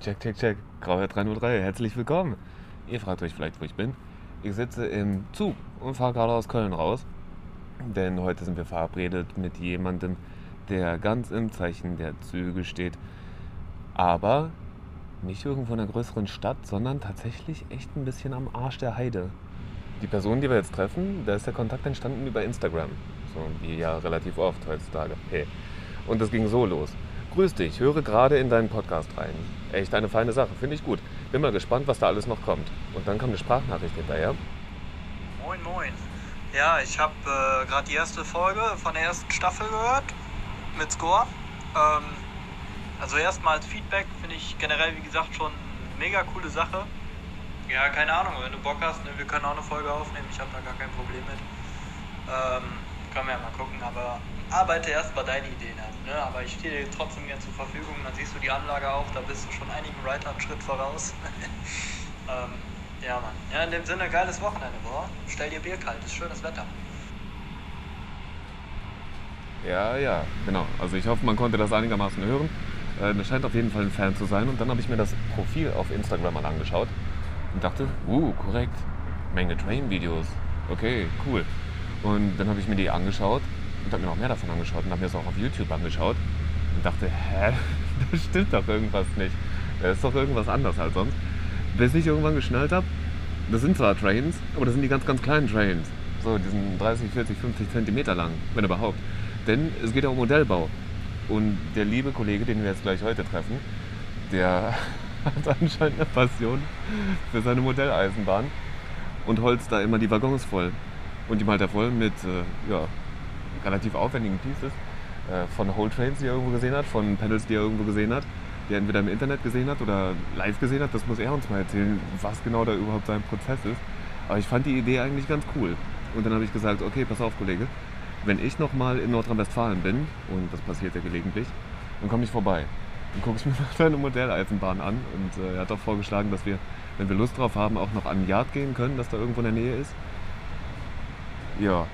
Check, check, check. Grauer 303, herzlich willkommen. Ihr fragt euch vielleicht, wo ich bin. Ich sitze im Zug und fahre gerade aus Köln raus. Denn heute sind wir verabredet mit jemandem, der ganz im Zeichen der Züge steht. Aber nicht irgendwo in einer größeren Stadt, sondern tatsächlich echt ein bisschen am Arsch der Heide. Die Person, die wir jetzt treffen, da ist der Kontakt entstanden über Instagram. So wie ja relativ oft heutzutage. Hey. Und das ging so los. Grüß dich, höre gerade in deinen Podcast rein. Echt eine feine Sache, finde ich gut. Bin mal gespannt, was da alles noch kommt. Und dann kam eine Sprachnachricht hinterher. Moin, moin. Ja, ich habe äh, gerade die erste Folge von der ersten Staffel gehört mit Score. Ähm, also erstmal als Feedback finde ich generell, wie gesagt, schon eine mega coole Sache. Ja, keine Ahnung, wenn du Bock hast, ne, wir können auch eine Folge aufnehmen. Ich habe da gar kein Problem mit. Ähm, können wir ja mal gucken, aber arbeite erst mal deine Ideen ab. Ne? Aber ich stehe dir trotzdem gern zur Verfügung. Dann siehst du die Anlage auch, da bist du schon einigen Writer einen Schritt voraus. ähm, ja, Mann. Ja, in dem Sinne, geiles Wochenende, boah. Stell dir Bier kalt, ist schönes Wetter. Ja, ja, genau. Also ich hoffe, man konnte das einigermaßen hören. Äh, scheint auf jeden Fall ein Fan zu sein. Und dann habe ich mir das Profil auf Instagram mal angeschaut und dachte, uh, korrekt. Menge Train-Videos. Okay, cool. Und dann habe ich mir die angeschaut und habe mir noch mehr davon angeschaut und habe mir das auch auf YouTube angeschaut und dachte, hä, da stimmt doch irgendwas nicht. Da ist doch irgendwas anders als sonst. Bis ich irgendwann geschnallt habe, das sind zwar Trains, aber das sind die ganz, ganz kleinen Trains. So, die sind 30, 40, 50 Zentimeter lang, wenn überhaupt. Denn es geht ja um Modellbau. Und der liebe Kollege, den wir jetzt gleich heute treffen, der hat anscheinend eine Passion für seine Modelleisenbahn und holzt da immer die Waggons voll. Und die malt er voll mit äh, ja, relativ aufwendigen Pieces äh, von Whole Trains, die er irgendwo gesehen hat, von Panels, die er irgendwo gesehen hat, die er entweder im Internet gesehen hat oder live gesehen hat. Das muss er uns mal erzählen, was genau da überhaupt sein Prozess ist. Aber ich fand die Idee eigentlich ganz cool. Und dann habe ich gesagt, okay, pass auf, Kollege, wenn ich nochmal in Nordrhein-Westfalen bin, und das passiert ja gelegentlich, dann komme ich vorbei. Dann gucke ich mir noch deine Modelleisenbahn an. Und äh, er hat auch vorgeschlagen, dass wir, wenn wir Lust drauf haben, auch noch an Yard gehen können, das da irgendwo in der Nähe ist. Ja,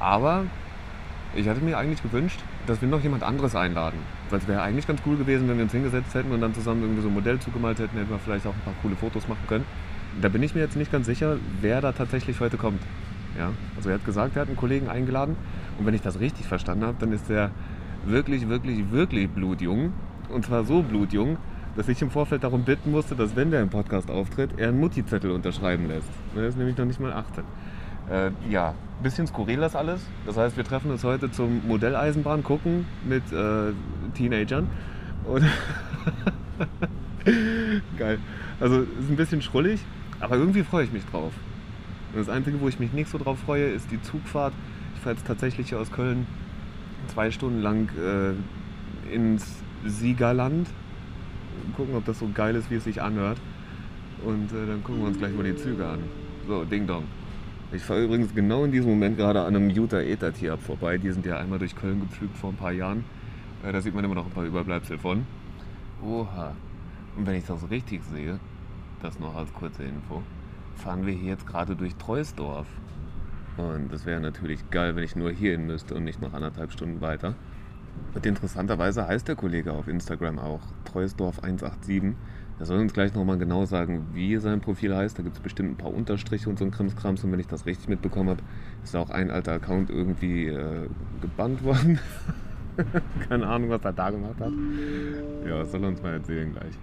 aber ich hatte mir eigentlich gewünscht, dass wir noch jemand anderes einladen. Weil es wäre eigentlich ganz cool gewesen, wenn wir uns hingesetzt hätten und dann zusammen irgendwie so ein Modell zugemalt hätten, hätten wir vielleicht auch ein paar coole Fotos machen können. Da bin ich mir jetzt nicht ganz sicher, wer da tatsächlich heute kommt. Ja, also er hat gesagt, er hat einen Kollegen eingeladen und wenn ich das richtig verstanden habe, dann ist der wirklich, wirklich, wirklich blutjung. Und zwar so blutjung, dass ich im Vorfeld darum bitten musste, dass wenn der im Podcast auftritt, er einen Mutti-Zettel unterschreiben lässt. Er ist nämlich noch nicht mal 18. Äh, ja, bisschen skurril das alles. Das heißt, wir treffen uns heute zum Modelleisenbahn gucken mit äh, Teenagern. Geil. Also ist ein bisschen schrullig, aber irgendwie freue ich mich drauf. Und das Einzige, wo ich mich nicht so drauf freue, ist die Zugfahrt. Ich fahre jetzt tatsächlich hier aus Köln zwei Stunden lang äh, ins Siegerland. Gucken, ob das so geil ist, wie es sich anhört. Und äh, dann gucken wir uns gleich mal die Züge an. So, Ding Dong. Ich fahre übrigens genau in diesem Moment gerade an einem Utah Ether Tier vorbei. Die sind ja einmal durch Köln gepflügt vor ein paar Jahren. Äh, da sieht man immer noch ein paar Überbleibsel von. Oha. Und wenn ich das richtig sehe, das noch als kurze Info, fahren wir hier jetzt gerade durch Treusdorf. Und das wäre natürlich geil, wenn ich nur hierhin müsste und nicht noch anderthalb Stunden weiter. Und interessanterweise heißt der Kollege auf Instagram auch Treusdorf187. Er soll uns gleich nochmal genau sagen, wie sein Profil heißt. Da gibt es bestimmt ein paar Unterstriche und so ein Krimskrams. Und wenn ich das richtig mitbekommen habe, ist auch ein alter Account irgendwie äh, gebannt worden. Keine Ahnung, was er da gemacht hat. Ja, soll er uns mal erzählen gleich.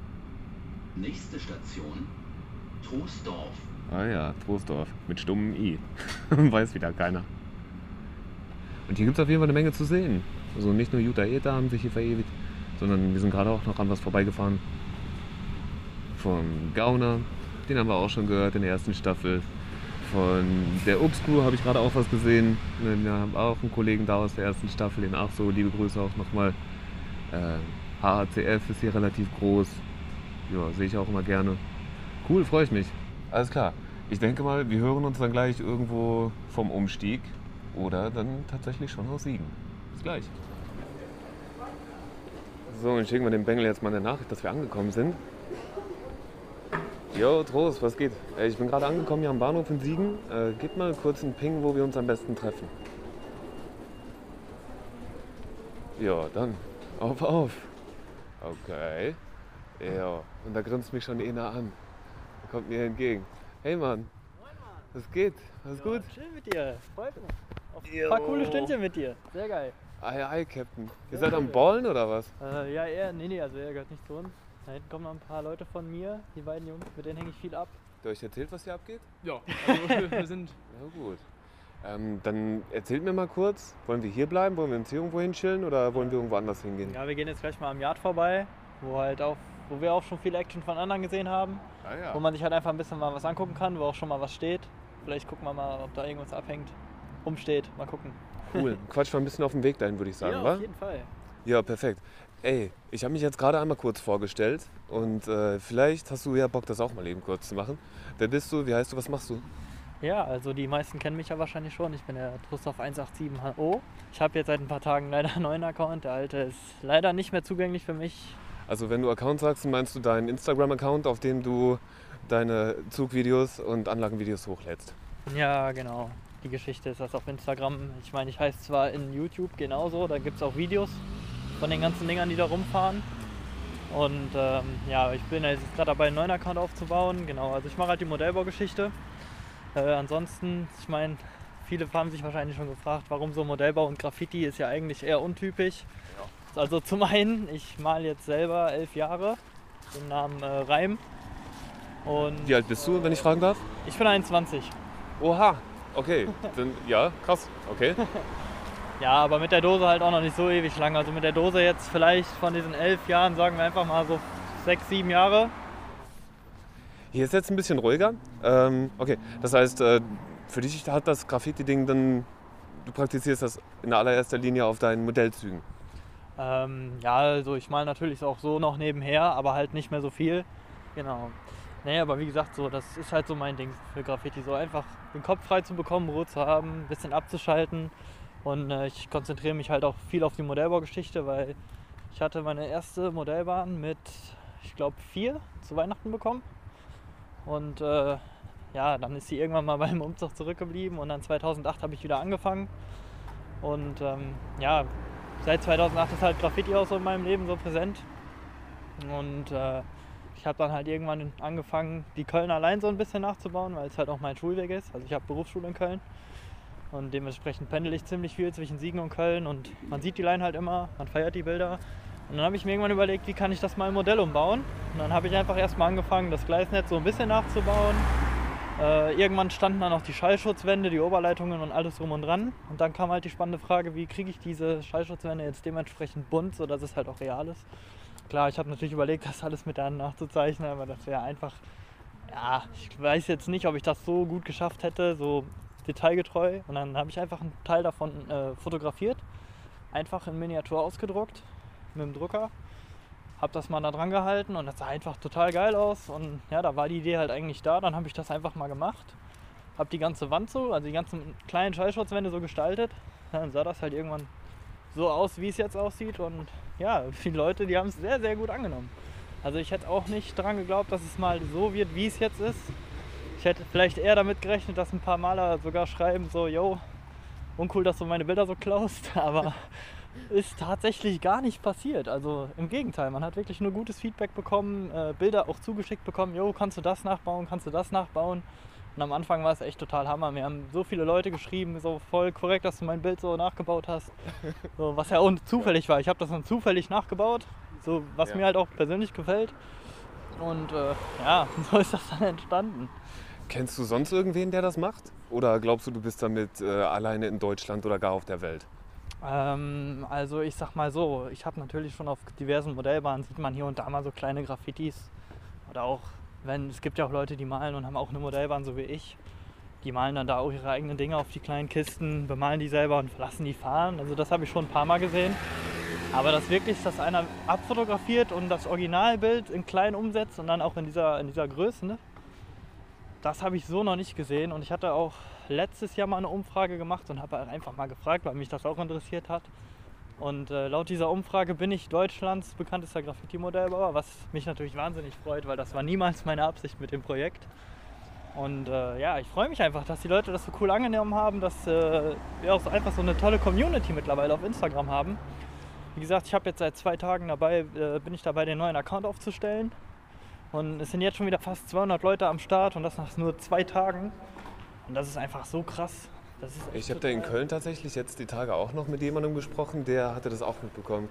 Nächste Station, Troisdorf. Ah ja, Troisdorf. Mit stummem I. Weiß wieder keiner. Und hier gibt es auf jeden Fall eine Menge zu sehen. Also nicht nur Utah Ether haben sich hier verewigt, sondern wir sind gerade auch noch an was vorbeigefahren. Vom Gauner, den haben wir auch schon gehört in der ersten Staffel. Von der Obscrew habe ich gerade auch was gesehen. Wir haben auch einen Kollegen da aus der ersten Staffel, den auch so. Liebe Grüße auch nochmal. Äh, HACF ist hier relativ groß. Ja, sehe ich auch immer gerne. Cool, freue ich mich. Alles klar. Ich denke mal, wir hören uns dann gleich irgendwo vom Umstieg oder dann tatsächlich schon aus Siegen. Bis gleich. So, dann schicken wir dem Bengel jetzt mal eine Nachricht, dass wir angekommen sind. Jo, Trost, was geht? Äh, Ich bin gerade angekommen hier am Bahnhof in Siegen. Äh, gib mal kurz einen Ping, wo wir uns am besten treffen. Ja, dann. Auf, auf. Okay. Ja, und da grinst mich schon einer an. Der kommt mir entgegen. Hey Mann, was geht? Alles gut? Schön mit dir. Freut mich. Auf ein paar coole Stündchen mit dir. Sehr geil. Ei, ei, Captain. Ihr seid am Ballen oder was? Äh, ja, er, nee, nee, also er gehört nicht zu uns. Da hinten kommen noch ein paar Leute von mir, die beiden Jungs, mit denen hänge ich viel ab. Habt ihr euch erzählt, was hier abgeht? Ja, also wir sind. Na gut. Ähm, dann erzählt mir mal kurz, wollen wir hier bleiben? Wollen wir uns hier irgendwo hinchillen oder wollen wir irgendwo anders hingehen? Ja, wir gehen jetzt gleich mal am Yard vorbei, wo halt auch, wo wir auch schon viel Action von anderen gesehen haben. Ah Wo man sich halt einfach ein bisschen mal was angucken kann, wo auch schon mal was steht. Vielleicht gucken wir mal, ob da irgendwas abhängt, umsteht. Mal gucken. Cool. Quatsch mal ein bisschen auf dem Weg dahin, würde ich sagen, ja, wa? auf jeden Fall. Ja, perfekt. Ey, ich habe mich jetzt gerade einmal kurz vorgestellt und äh, vielleicht hast du ja Bock, das auch mal eben kurz zu machen. Wer bist du? Wie heißt du? Was machst du? Ja, also die meisten kennen mich ja wahrscheinlich schon. Ich bin der Trustorf 187HO. Ich habe jetzt seit ein paar Tagen leider einen neuen Account. Der alte ist leider nicht mehr zugänglich für mich. Also wenn du Account sagst, meinst du deinen Instagram-Account, auf dem du deine Zugvideos und Anlagenvideos hochlädst. Ja, genau. Die Geschichte ist das auf Instagram. Ich meine, ich heiße zwar in YouTube genauso, da gibt es auch Videos von den ganzen Dingern, die da rumfahren. Und ähm, ja, ich bin jetzt gerade dabei, einen neuen Account aufzubauen. Genau, also ich mache halt die Modellbaugeschichte. Äh, ansonsten, ich meine, viele haben sich wahrscheinlich schon gefragt, warum so Modellbau und Graffiti ist ja eigentlich eher untypisch. Also zum einen, ich male jetzt selber elf Jahre, den Namen äh, Reim. Und Wie alt bist du, wenn ich fragen darf? ich bin 21. Oha, okay. Dann, ja, krass. Okay. Ja, aber mit der Dose halt auch noch nicht so ewig lang. Also mit der Dose jetzt vielleicht von diesen elf Jahren, sagen wir einfach mal so sechs, sieben Jahre. Hier ist jetzt ein bisschen ruhiger. Ähm, okay, das heißt, äh, für dich hat das Graffiti-Ding dann, du praktizierst das in allererster Linie auf deinen Modellzügen. Ähm, ja, also ich male natürlich auch so noch nebenher, aber halt nicht mehr so viel. Genau. Nee, aber wie gesagt, so, das ist halt so mein Ding für Graffiti. So einfach den Kopf frei zu bekommen, Ruhe zu haben, ein bisschen abzuschalten. Und äh, ich konzentriere mich halt auch viel auf die Modellbaugeschichte, weil ich hatte meine erste Modellbahn mit, ich glaube, vier zu Weihnachten bekommen. Und äh, ja, dann ist sie irgendwann mal beim Umzug zurückgeblieben und dann 2008 habe ich wieder angefangen. Und ähm, ja, seit 2008 ist halt Graffiti auch so in meinem Leben so präsent. Und äh, ich habe dann halt irgendwann angefangen, die Köln allein so ein bisschen nachzubauen, weil es halt auch mein Schulweg ist. Also ich habe Berufsschule in Köln. Und dementsprechend pendel ich ziemlich viel zwischen Siegen und Köln und man sieht die Line halt immer, man feiert die Bilder. Und dann habe ich mir irgendwann überlegt, wie kann ich das mal im Modell umbauen. Und dann habe ich einfach erstmal angefangen, das Gleisnetz so ein bisschen nachzubauen. Äh, irgendwann standen dann auch die Schallschutzwände, die Oberleitungen und alles drum und dran. Und dann kam halt die spannende Frage, wie kriege ich diese Schallschutzwände jetzt dementsprechend bunt, sodass es halt auch real ist. Klar, ich habe natürlich überlegt, das alles mit der Hand nachzuzeichnen, aber das wäre einfach, ja, ich weiß jetzt nicht, ob ich das so gut geschafft hätte, so detailgetreu. Und dann habe ich einfach einen Teil davon äh, fotografiert, einfach in Miniatur ausgedruckt mit dem Drucker. Hab das mal da dran gehalten und das sah einfach total geil aus. Und ja, da war die Idee halt eigentlich da. Dann habe ich das einfach mal gemacht. Hab die ganze Wand so, also die ganzen kleinen Schallschutzwände so gestaltet. Dann sah das halt irgendwann so aus, wie es jetzt aussieht. Und ja, die Leute, die haben es sehr, sehr gut angenommen. Also ich hätte auch nicht daran geglaubt, dass es mal so wird, wie es jetzt ist. Ich hätte vielleicht eher damit gerechnet, dass ein paar Maler sogar schreiben, so, yo, uncool, dass du meine Bilder so klaust, aber ist tatsächlich gar nicht passiert. Also im Gegenteil, man hat wirklich nur gutes Feedback bekommen, äh, Bilder auch zugeschickt bekommen, yo, kannst du das nachbauen, kannst du das nachbauen. Und am Anfang war es echt total Hammer. Mir haben so viele Leute geschrieben, so voll korrekt, dass du mein Bild so nachgebaut hast. So, was ja auch zufällig war. Ich habe das dann zufällig nachgebaut, so was Ja. mir halt auch persönlich gefällt. Und äh, ja, so ist das dann entstanden. Kennst du sonst irgendwen, der das macht? Oder glaubst du, du bist damit äh, alleine in Deutschland oder gar auf der Welt? Ähm, also ich sag mal so, ich habe natürlich schon auf diversen Modellbahnen, sieht man hier und da mal so kleine Graffitis. Oder auch, wenn, es gibt ja auch Leute, die malen und haben auch eine Modellbahn, so wie ich. Die malen dann da auch ihre eigenen Dinge auf die kleinen Kisten, bemalen die selber und lassen die fahren. Also das habe ich schon ein paar Mal gesehen. Aber das wirklich, dass einer abfotografiert und das Originalbild in klein umsetzt und dann auch in dieser, in dieser Größe, ne? Das habe ich so noch nicht gesehen. Und ich hatte auch letztes Jahr mal eine Umfrage gemacht und habe einfach mal gefragt, weil mich das auch interessiert hat. Und äh, laut dieser Umfrage bin ich Deutschlands bekanntester Graffiti-Modellbauer, was mich natürlich wahnsinnig freut, weil das war niemals meine Absicht mit dem Projekt. Und äh, ja, ich freue mich einfach, dass die Leute das so cool angenommen haben, dass äh, wir auch so einfach so eine tolle Community mittlerweile auf Instagram haben. Wie gesagt, ich habe jetzt seit zwei Tagen dabei, äh, bin ich dabei, den neuen Account aufzustellen. Und es sind jetzt schon wieder fast 200 Leute am Start und das nach nur zwei Tagen. Und das ist einfach so krass. Das ist Ich habe da in Köln tatsächlich jetzt die Tage auch noch mit jemandem gesprochen, der hatte das auch mitbekommen.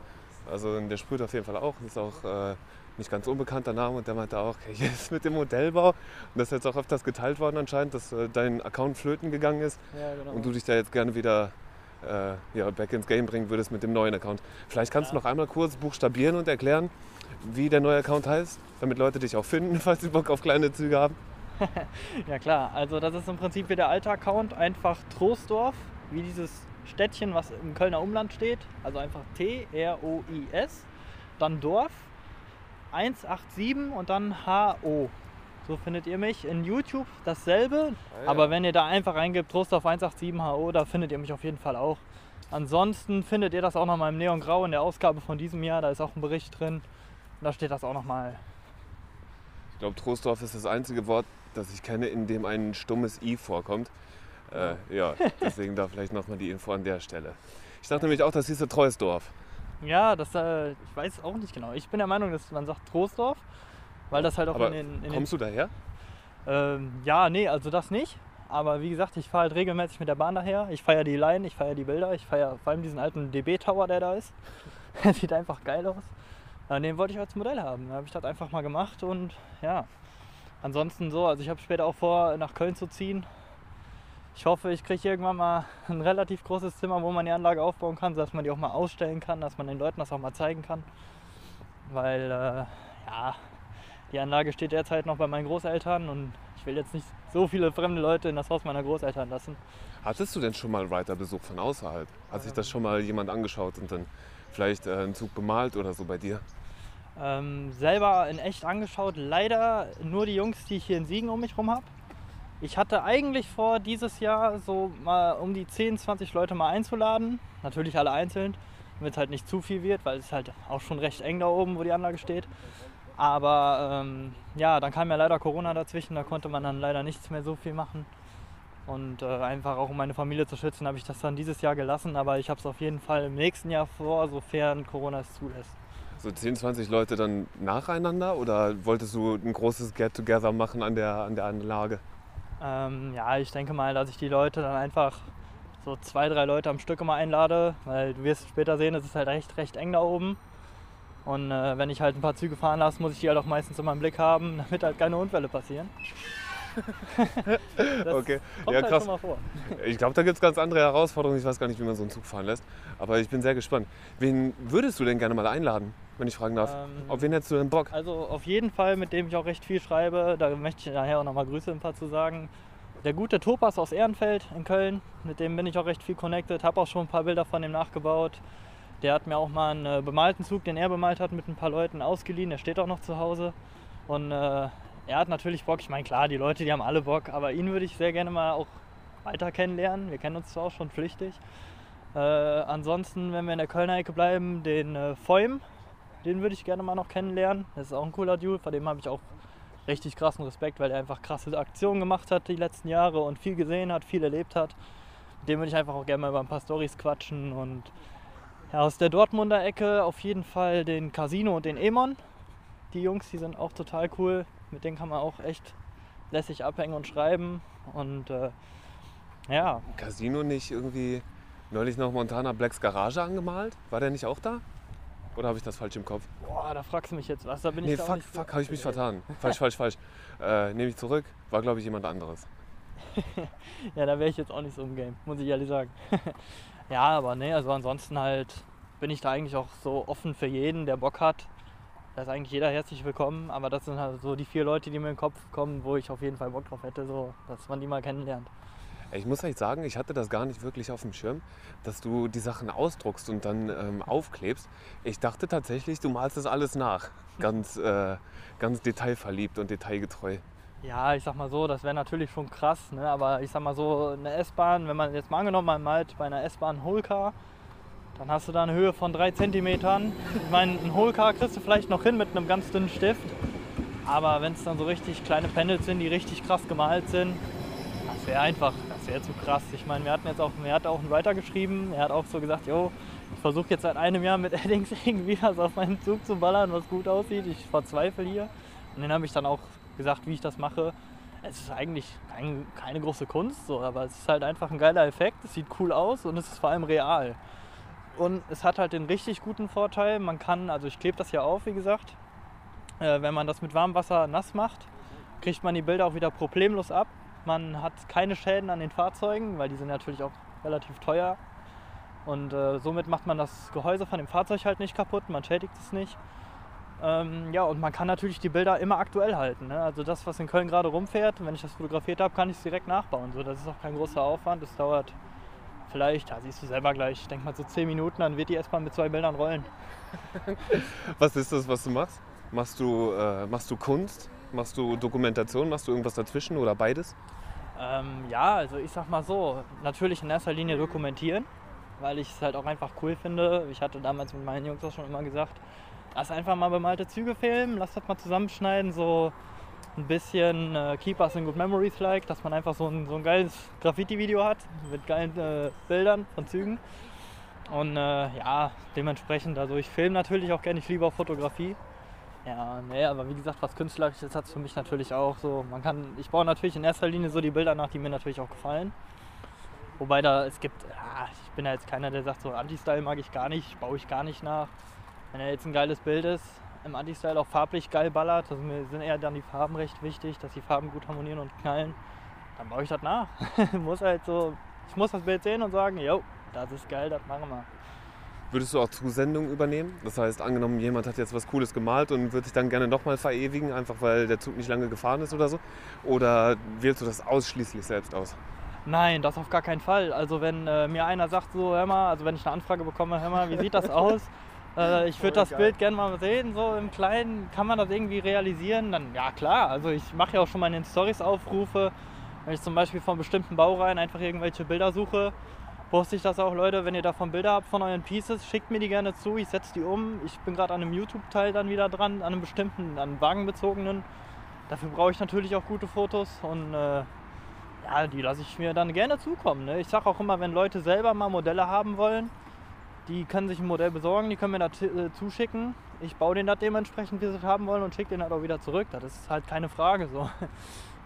Also der sprüht auf jeden Fall auch, ist auch äh, nicht ganz unbekannter Name und der meinte auch, okay, jetzt mit dem Modellbau und das ist jetzt auch öfters geteilt worden anscheinend, dass äh, dein Account flöten gegangen ist Ja, genau. und du dich da jetzt gerne wieder äh, ja, back ins Game bringen würdest mit dem neuen Account. Vielleicht kannst du noch einmal kurz buchstabieren und erklären, wie der neue Account heißt, damit Leute dich auch finden, falls sie Bock auf kleine Züge haben. Ja klar, also das ist im Prinzip wie der alte Account, einfach Troisdorf, wie dieses Städtchen, was im Kölner Umland steht. Also einfach T-R-O-I-S, dann Dorf, 187 und dann H-O. So findet ihr mich. In YouTube dasselbe, Ah, ja. aber wenn ihr da einfach eingibt, Troisdorf 187 HO, da findet ihr mich auf jeden Fall auch. Ansonsten findet ihr das auch nochmal im Neon Grau in der Ausgabe von diesem Jahr, da ist auch ein Bericht drin. Und da steht das auch nochmal. Ich glaube, Troisdorf ist das einzige Wort, das ich kenne, in dem ein stummes I vorkommt. Äh, ja, deswegen da vielleicht nochmal die Info an der Stelle. Ich dachte nämlich auch, das hieße Treusdorf. Ja, das, äh, ich weiß auch nicht genau. Ich bin der Meinung, dass man sagt Troisdorf, weil das halt auch Aber in den... In den kommst du daher? ähm, ja, nee, also das nicht. Aber wie gesagt, ich fahre halt regelmäßig mit der Bahn daher. Ich feiere die Line, ich feiere die Bilder, ich feiere vor allem diesen alten DB-Tower, der da ist. Der sieht einfach geil aus. Äh, Den wollte ich als Modell haben. Da habe ich das einfach mal gemacht und ja. Ansonsten so, also ich habe später auch vor, nach Köln zu ziehen. Ich hoffe, ich kriege irgendwann mal ein relativ großes Zimmer, wo man die Anlage aufbauen kann, sodass man die auch mal ausstellen kann, dass man den Leuten das auch mal zeigen kann. Weil, äh, ja, die Anlage steht derzeit noch bei meinen Großeltern und ich will jetzt nicht so viele fremde Leute in das Haus meiner Großeltern lassen. Hattest du denn schon mal Writer-Besuch von außerhalb? Hat sich das schon mal jemand angeschaut und dann vielleicht äh, einen Zug bemalt oder so bei dir? Ähm, selber in echt angeschaut, leider nur die Jungs, die ich hier in Siegen um mich rum habe. Ich hatte eigentlich vor, dieses Jahr so mal um die 10, 20 Leute mal einzuladen. Natürlich alle einzeln, damit es halt nicht zu viel wird, weil es halt auch schon recht eng da oben, wo die Anlage steht. Aber ähm, ja, dann kam ja leider Corona dazwischen, da konnte man dann leider nichts mehr so viel machen. Und äh, einfach auch um meine Familie zu schützen, habe ich das dann dieses Jahr gelassen. Aber ich habe es auf jeden Fall im nächsten Jahr vor, sofern Corona es zulässt. So 10, 20 Leute dann nacheinander oder wolltest du ein großes Get-Together machen an der, an der Anlage? Ähm, ja, ich denke mal, dass ich die Leute dann einfach so zwei, drei Leute am Stück immer einlade, weil du wirst später sehen, es ist halt recht, recht eng da oben. Und äh, wenn ich halt ein paar Züge fahren lasse, muss ich die halt auch meistens immer im Blick haben, damit halt keine Unfälle passieren. das Okay, kommt ja halt krass. schon mal vor. Ich glaube, da gibt es ganz andere Herausforderungen. Ich weiß gar nicht, wie man so einen Zug fahren lässt. Aber ich bin sehr gespannt. Wen würdest du denn gerne mal einladen, wenn ich fragen darf? Ähm, Auf wen hättest du denn Bock? Also auf jeden Fall, mit dem ich auch recht viel schreibe, da möchte ich nachher auch nochmal Grüße ein paar zu sagen. Der gute Topas aus Ehrenfeld in Köln, mit dem bin ich auch recht viel connected, habe auch schon ein paar Bilder von dem nachgebaut. Der hat mir auch mal einen äh, bemalten Zug, den er bemalt hat, mit ein paar Leuten ausgeliehen. Der steht auch noch zu Hause. Und äh, er hat natürlich Bock. Ich meine, klar, die Leute, die haben alle Bock, aber ihn würde ich sehr gerne mal auch weiter kennenlernen. Wir kennen uns zwar auch schon flüchtig. Äh, ansonsten, wenn wir in der Kölner Ecke bleiben, den äh, Feum, den würde ich gerne mal noch kennenlernen. Das ist auch ein cooler Dude, vor dem habe ich auch richtig krassen Respekt, weil er einfach krasse Aktionen gemacht hat die letzten Jahre und viel gesehen hat, viel erlebt hat. Mit dem würde ich einfach auch gerne mal über ein paar Stories quatschen und ja, aus der Dortmunder Ecke auf jeden Fall den Casino und den Emon. Die Jungs, die sind auch total cool. Mit denen kann man auch echt lässig abhängen und schreiben. Und äh, ja, Casino nicht irgendwie neulich noch Montana Blacks Garage angemalt? War der nicht auch da? Oder habe ich das falsch im Kopf? boah, da fragst du mich jetzt was. Da bin Nee, ich fuck, nicht fuck, habe ich mich vertan. Falsch, falsch, falsch. Äh, Nehme ich zurück. War, glaube ich, jemand anderes. Ja, da wäre ich jetzt auch nicht so im Game, muss ich ehrlich sagen. ja, aber nee, also ansonsten halt bin ich da eigentlich auch so offen für jeden, der Bock hat. Da ist eigentlich jeder herzlich willkommen, aber das sind halt so die vier Leute, die mir in den Kopf kommen, wo ich auf jeden Fall Bock drauf hätte, so, dass man die mal kennenlernt. Ich muss echt sagen, ich hatte das gar nicht wirklich auf dem Schirm, dass du die Sachen ausdruckst und dann ähm, aufklebst. Ich dachte tatsächlich, du malst das alles nach. Ganz, äh, ganz detailverliebt und detailgetreu. Ja, ich sag mal so, das wäre natürlich schon krass, ne? aber ich sag mal so, eine S-Bahn, wenn man jetzt mal angenommen man malt bei einer S-Bahn Holcar, dann hast du da eine Höhe von 3 cm. Ich meine, ein Holcar kriegst du vielleicht noch hin mit einem ganz dünnen Stift, aber wenn es dann so richtig kleine Panels sind, die richtig krass gemalt sind, das wäre einfach, das wäre zu krass. Ich meine, wir hatten jetzt auch, er hat auch einen Writer geschrieben, er hat auch so gesagt, jo, Ich versuche jetzt seit einem Jahr mit Eddings irgendwie was auf meinen Zug zu ballern, was gut aussieht. Ich verzweifle hier. Und dann habe ich dann auch gesagt, wie ich das mache. Es ist eigentlich kein, keine große Kunst, so, aber es ist halt einfach ein geiler Effekt. Es sieht cool aus und es ist vor allem real. Und es hat halt den richtig guten Vorteil, man kann, also ich klebe das ja auf, wie gesagt, äh, wenn man das mit warmem Wasser nass macht, kriegt man die Bilder auch wieder problemlos ab. Man hat keine Schäden an den Fahrzeugen, weil die sind natürlich auch relativ teuer. Und äh, somit macht man das Gehäuse von dem Fahrzeug halt nicht kaputt, man schädigt es nicht. Ähm, ja, und man kann natürlich die Bilder immer aktuell halten. Ne? Also das, was in Köln gerade rumfährt, wenn ich das fotografiert habe, kann ich es direkt nachbauen. So, das ist auch kein großer Aufwand. Das dauert vielleicht, da siehst du selber gleich, ich denke mal so 10 Minuten, dann wird die S-Bahn mit zwei Bildern rollen. was ist das, was du machst? Machst du, äh, machst du Kunst? Machst du Dokumentation? Machst du irgendwas dazwischen oder beides? Ähm, ja, also ich sag mal so, natürlich in erster Linie dokumentieren, weil ich es halt auch einfach cool finde. Ich hatte damals mit meinen Jungs auch schon immer gesagt, lass einfach mal bemalte Züge filmen, lass das mal zusammenschneiden, so ein bisschen äh, Keep Us in Good Memories like, dass man einfach so ein, so ein geiles Graffiti-Video hat mit geilen äh, Bildern von Zügen. Und äh, ja, dementsprechend, also ich filme natürlich auch gerne, ich liebe auch Fotografie. Ja, nee, aber wie gesagt, was Künstlerisches hat es für mich natürlich auch so. Man kann, ich baue natürlich in erster Linie so die Bilder nach, die mir natürlich auch gefallen. Wobei da, es gibt, ja, ich bin ja jetzt keiner, der sagt, so Anti-Style mag ich gar nicht, baue ich gar nicht nach. Wenn er jetzt ein geiles Bild ist, im Anti-Style auch farblich geil ballert, also mir sind eher dann die Farben recht wichtig, dass die Farben gut harmonieren und knallen, dann baue ich das nach. muss halt so, ich muss das Bild sehen und sagen, yo, das ist geil, das machen wir. Würdest du auch Zusendungen übernehmen? Das heißt, angenommen, jemand hat jetzt was Cooles gemalt und würde sich dann gerne nochmal verewigen, einfach weil der Zug nicht lange gefahren ist oder so? Oder wählst du das ausschließlich selbst aus? Nein, das auf gar keinen Fall. Also wenn äh, mir einer sagt, so, hör mal, also wenn ich eine Anfrage bekomme, hör mal, wie sieht das aus? Äh, ich würde das geil. Bild gerne mal sehen, so im Kleinen. Kann man das irgendwie realisieren? Dann ja klar. Also ich mache ja auch schon mal in den Stories Aufrufe. Wenn ich zum Beispiel von bestimmten Baureihen einfach irgendwelche Bilder suche, poste ich das auch, Leute. Wenn ihr davon Bilder habt von euren Pieces, schickt mir die gerne zu. Ich setze die um. Ich bin gerade an einem YouTube-Teil dann wieder dran, an einem bestimmten, an einem wagenbezogenen. Dafür brauche ich natürlich auch gute Fotos und äh, ja, die lasse ich mir dann gerne zukommen. Ne? Ich sage auch immer, wenn Leute selber mal Modelle haben wollen, die können sich ein Modell besorgen, die können mir das äh, zuschicken. Ich baue den das dementsprechend, wie sie es haben wollen und schicke den halt auch wieder zurück. Das ist halt keine Frage so.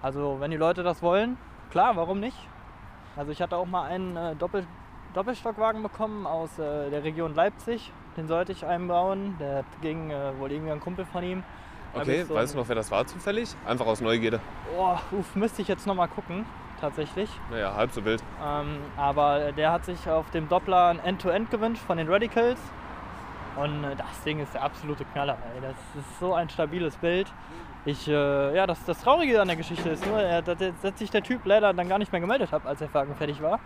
Also wenn die Leute das wollen, klar, warum nicht? Also ich hatte auch mal einen äh, Doppel Doppelstockwagen bekommen aus äh, der Region Leipzig. Den sollte ich einbauen. Der ging äh, wohl irgendwie ein Kumpel von ihm. Okay, so weißt du noch, wer das war zufällig? Einfach aus Neugierde. Oh, uff, müsste ich jetzt nochmal gucken tatsächlich. Naja, halb so wild. Ähm, aber der hat sich auf dem Doppler ein End-to-End -End gewünscht von den Radicals. Und äh, das Ding ist der absolute Knaller. Ey. Das ist so ein stabiles Bild. Ich, äh, ja, das, das Traurige an der Geschichte ist nur, er, dass, dass sich der Typ leider dann gar nicht mehr gemeldet hat, als der Wagen fertig war.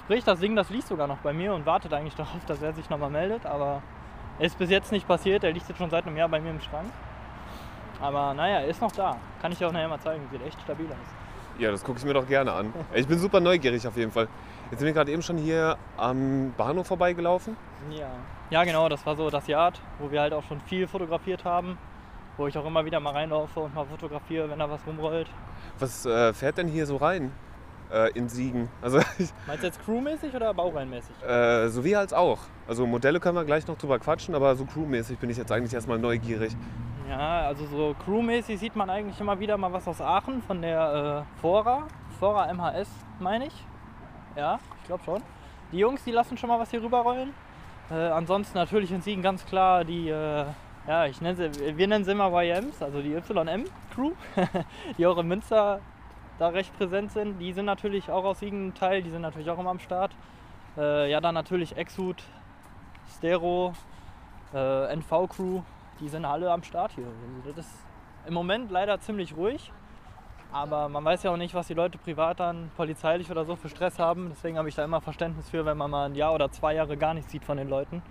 Sprich, das Ding, das liegt sogar noch bei mir und wartet eigentlich darauf, dass er sich nochmal meldet. Aber ist bis jetzt nicht passiert. Er liegt jetzt schon seit einem Jahr bei mir im Schrank. Aber naja, er ist noch da. Kann ich dir auch nachher mal zeigen. Sieht echt stabil aus. Ja, das gucke ich mir doch gerne an. Ich bin super neugierig auf jeden Fall. Jetzt sind wir gerade eben schon hier am Bahnhof vorbeigelaufen. Ja. Ja, genau, das war so das Yard, wo wir halt auch schon viel fotografiert haben. Wo ich auch immer wieder mal reinlaufe und mal fotografiere, wenn da was rumrollt. Was äh, fährt denn hier so rein äh, in Siegen? Also, Meinst du jetzt crewmäßig oder baureihenmäßig? Äh, sowie als auch. Also Modelle können wir gleich noch drüber quatschen, aber so crewmäßig bin ich jetzt eigentlich erstmal neugierig. Ja, also so crewmäßig sieht man eigentlich immer wieder mal was aus Aachen von der äh, Fora. Fora MHS, meine ich. Ja, ich glaube schon. Die Jungs, die lassen schon mal was hier rüberrollen. Äh, ansonsten natürlich in Siegen ganz klar die, äh, ja, ich nenne sie, wir nennen sie immer YMs, also die YM-Crew, die auch in Münster da recht präsent sind. Die sind natürlich auch aus Siegen Teil, die sind natürlich auch immer am Start. Äh, ja, dann natürlich Exud, Stero, äh, NV-Crew, die sind alle am Start hier. Das ist im Moment leider ziemlich ruhig. Aber man weiß ja auch nicht, was die Leute privat dann polizeilich oder so für Stress haben. Deswegen habe ich da immer Verständnis für, wenn man mal ein Jahr oder zwei Jahre gar nichts sieht von den Leuten.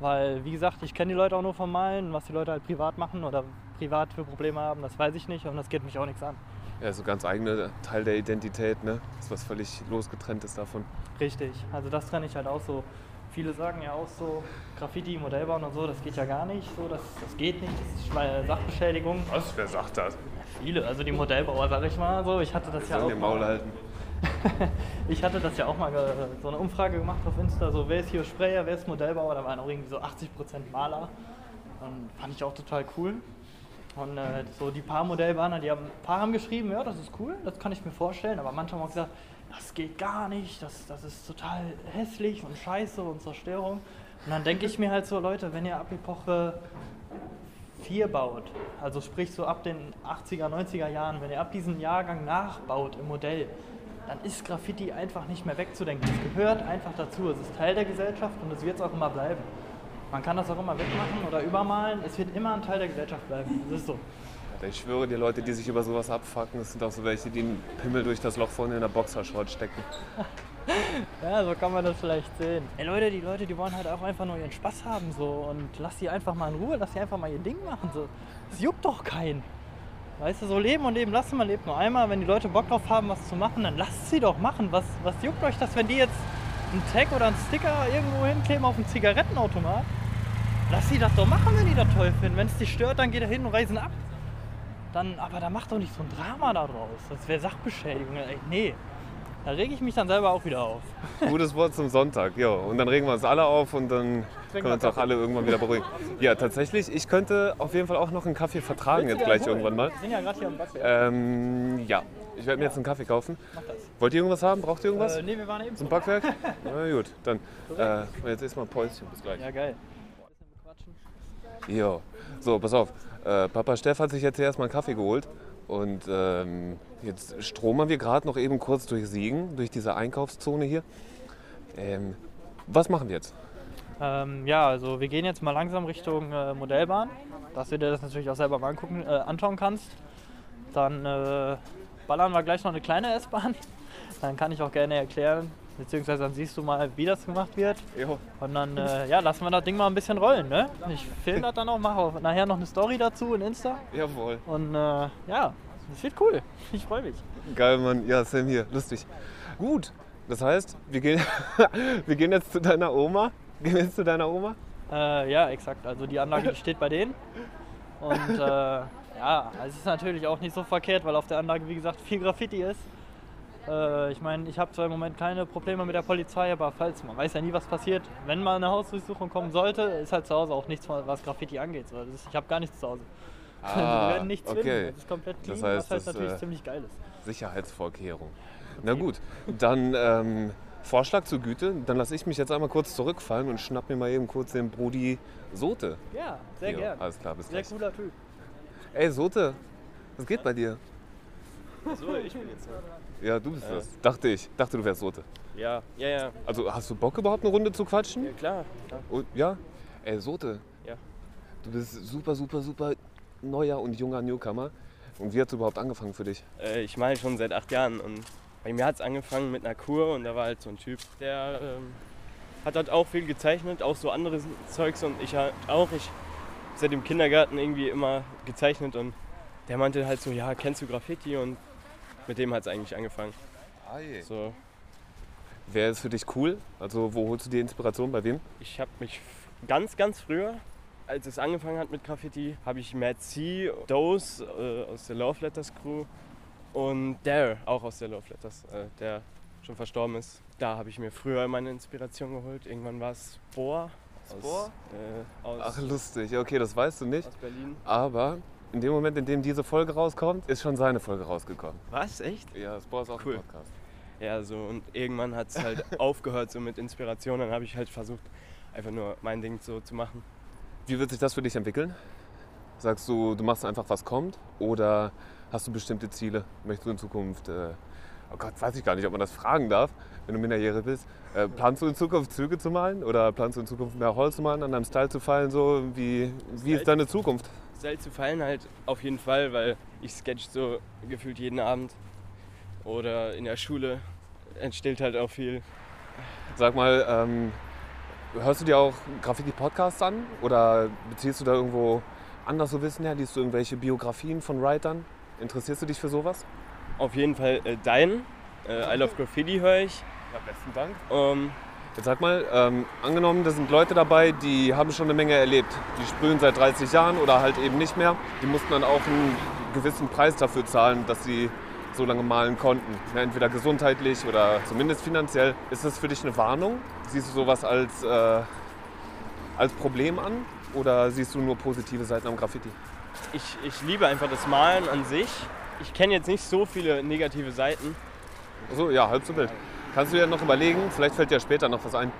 Weil, wie gesagt, ich kenne die Leute auch nur vom Malen. Was die Leute halt privat machen oder privat für Probleme haben, das weiß ich nicht und das geht mich auch nichts an. Ja, so ganz eigene Teil der Identität, ne? Das ist was völlig losgetrenntes davon. Richtig, also das trenne ich halt auch so. Viele sagen ja auch so, Graffiti, Modellbauen und so, das geht ja gar nicht. So, das, das geht nicht, das ist Sachbeschädigung. Was? Wer sagt das? Ja, viele, also die Modellbauer, sag ich mal so. Ich hatte das Wir ja auch. Den Maul halten. ich hatte das ja auch mal so eine Umfrage gemacht auf Insta, so wer ist hier Sprayer, wer ist Modellbauer, da waren auch irgendwie so 80% Maler. Und fand ich auch total cool. Und äh, so die paar Modellbahner, die haben, ein paar haben geschrieben, ja, das ist cool, das kann ich mir vorstellen, aber manche haben auch gesagt, das geht gar nicht, das, das ist total hässlich und scheiße und Zerstörung. Und dann denke ich mir halt so, Leute, wenn ihr ab Epoche 4 baut, also sprich so ab den 80er, 90er Jahren, wenn ihr ab diesem Jahrgang nachbaut im Modell, dann ist Graffiti einfach nicht mehr wegzudenken. Es gehört einfach dazu. Es ist Teil der Gesellschaft und es wird es auch immer bleiben. Man kann das auch immer wegmachen oder übermalen. Es wird immer ein Teil der Gesellschaft bleiben. Das ist so. Ich schwöre dir, Leute, die sich über sowas abfacken, das sind auch so welche, die einen Pimmel durch das Loch vorne in der Boxershort stecken. Ja, so kann man das vielleicht sehen. Ey Leute, die Leute, die wollen halt auch einfach nur ihren Spaß haben so und lass die einfach mal in Ruhe, lass die einfach mal ihr Ding machen so. Es juckt doch keinen. Weißt du, so leben und leben lassen, man lebt nur einmal. Wenn die Leute Bock drauf haben, was zu machen, dann lasst sie doch machen. Was, was juckt euch das, wenn die jetzt einen Tag oder einen Sticker irgendwo hinkleben auf einen Zigarettenautomat? Lass sie das doch machen, wenn die das toll finden. Wenn es dich stört, dann geht er hin und reisen ab. Dann, aber da macht doch nicht so ein Drama daraus. Das wäre Sachbeschädigung. Ey, nee. Da rege ich mich dann selber auch wieder auf. Gutes Wort zum Sonntag, ja. Und dann regen wir uns alle auf und dann können wir uns auch alle irgendwann wieder beruhigen. Ja, tatsächlich, ich könnte auf jeden Fall auch noch einen Kaffee vertragen jetzt gleich irgendwann mal. Wir sind ja gerade hier am Backwerk. Ähm, ja, ich werde mir jetzt einen Kaffee kaufen. Mach das. Wollt ihr irgendwas haben? Braucht ihr irgendwas? Äh, nee, wir waren eben. Zum Backwerk? Na gut, dann äh, jetzt erstmal ein Päuschen. Bis gleich. Ja, geil. Jo. So, pass auf. Äh, Papa Steff hat sich jetzt hier erstmal einen Kaffee geholt. Und ähm, jetzt stromern wir gerade noch eben kurz durch Siegen, durch diese Einkaufszone hier. Ähm, was machen wir jetzt? Ähm, ja, also wir gehen jetzt mal langsam Richtung äh, Modellbahn, dass du dir das natürlich auch selber mal angucken, äh, anschauen kannst. Dann äh, ballern wir gleich noch eine kleine S-Bahn. Dann kann ich auch gerne erklären, beziehungsweise dann siehst du mal, wie das gemacht wird. Jo. Und dann äh, ja, lassen wir das Ding mal ein bisschen rollen. Ne? Ich filme das dann auch, mache nachher noch eine Story dazu in Insta. Jawohl. Und äh, ja, das wird cool. Ich freue mich. Geil, Mann. Ja, Sam hier. Lustig. Gut. Das heißt, wir gehen, wir gehen jetzt zu deiner Oma. Jetzt zu deiner Oma? Äh, ja, exakt. Also die Anlage die steht bei denen. Und äh, ja, es ist natürlich auch nicht so verkehrt, weil auf der Anlage, wie gesagt, viel Graffiti ist. Äh, ich meine, ich habe zwar im Moment keine Probleme mit der Polizei, aber falls, man weiß ja nie, was passiert. Wenn mal eine Hausdurchsuchung kommen sollte, ist halt zu Hause auch nichts, was Graffiti angeht. So, ist, ich habe gar nichts zu Hause. Also, wir werden nichts okay. finden. Das ist komplett clean, Das heißt, was halt das, natürlich äh, ziemlich geil ist. Sicherheitsvorkehrung. Na gut, dann ähm, Vorschlag zur Güte. Dann lasse ich mich jetzt einmal kurz zurückfallen und schnapp mir mal eben kurz den Brudi Sote. Ja, sehr Jo, gern. Alles klar, bis Sehr gleich. cooler Typ. Ey, Sote, was geht bei dir? So, ich bin jetzt. Ja, du bist Ja. das. Dachte ich. Dachte, du wärst Sote. Ja, ja, ja. Also, hast du Bock überhaupt eine Runde zu quatschen? Ja, klar. klar. Und, ja? Ey, Sote. Ja. Du bist super, super, super neuer und junger Newcomer. Und wie hat es überhaupt angefangen für dich? Äh, ich male schon seit acht Jahren und bei mir hat es angefangen mit einer Kur und da war halt so ein Typ, der ähm, hat halt auch viel gezeichnet, auch so anderes Zeugs und ich halt auch. Ich seit dem Kindergarten irgendwie immer gezeichnet und der meinte halt so, ja, kennst du Graffiti? Und mit dem hat es eigentlich angefangen. So, Wer ist für dich cool? Also, wo holst du die Inspiration? Bei wem? ich habe mich ganz, ganz früher, als es angefangen hat mit Graffiti, habe ich Mad C, Dose äh, aus der Love Letters Crew und Dare, auch aus der Love Letters, äh, der schon verstorben ist. Da habe ich mir früher meine Inspiration geholt. Irgendwann war es. Spor? Aus, äh, aus, Ach, lustig. Okay, das weißt du nicht. aus Berlin. Aber in dem Moment, in dem diese Folge rauskommt, ist schon seine Folge rausgekommen. Was? Echt? Ja, Sport ist auch Cool. ein Podcast. Ja, so und irgendwann hat es halt aufgehört so mit Inspiration. Dann habe ich halt versucht, einfach nur mein Ding so zu machen. Wie wird sich das für dich entwickeln? Sagst du, du machst einfach, was kommt? Oder hast du bestimmte Ziele? Möchtest du in Zukunft, äh, oh Gott, weiß ich gar nicht, ob man das fragen darf, wenn du minderjährig bist. Äh, planst du in Zukunft Züge zu malen? Oder planst du in Zukunft mehr Holz zu malen, an deinem Style zu fallen? So, wie, wie ist deine Zukunft? Style zu fallen halt auf jeden Fall, weil ich sketch so gefühlt jeden Abend. Oder in der Schule entsteht halt auch viel. Sag mal, ähm, hörst du dir auch Graffiti-Podcasts an? Oder beziehst du da irgendwo anders so Wissen her? Liest du irgendwelche Biografien von Writern? Interessierst du dich für sowas? Auf jeden Fall äh, dein. Äh, I Love Graffiti höre ich. Ja, besten Dank. Ähm, Jetzt sag mal, ähm, angenommen, da sind Leute dabei, die haben schon eine Menge erlebt. Die sprühen seit 30 Jahren oder halt eben nicht mehr. Die mussten dann auch einen gewissen Preis dafür zahlen, dass sie so lange malen konnten. Ja, entweder gesundheitlich oder zumindest finanziell. Ist das für dich eine Warnung? Siehst du sowas als, äh, als Problem an? Oder siehst du nur positive Seiten am Graffiti? Ich, ich liebe einfach das Malen an sich. Ich kenne jetzt nicht so viele negative Seiten. So, ja, halb so wild. Kannst du dir noch überlegen, vielleicht fällt dir später noch was ein.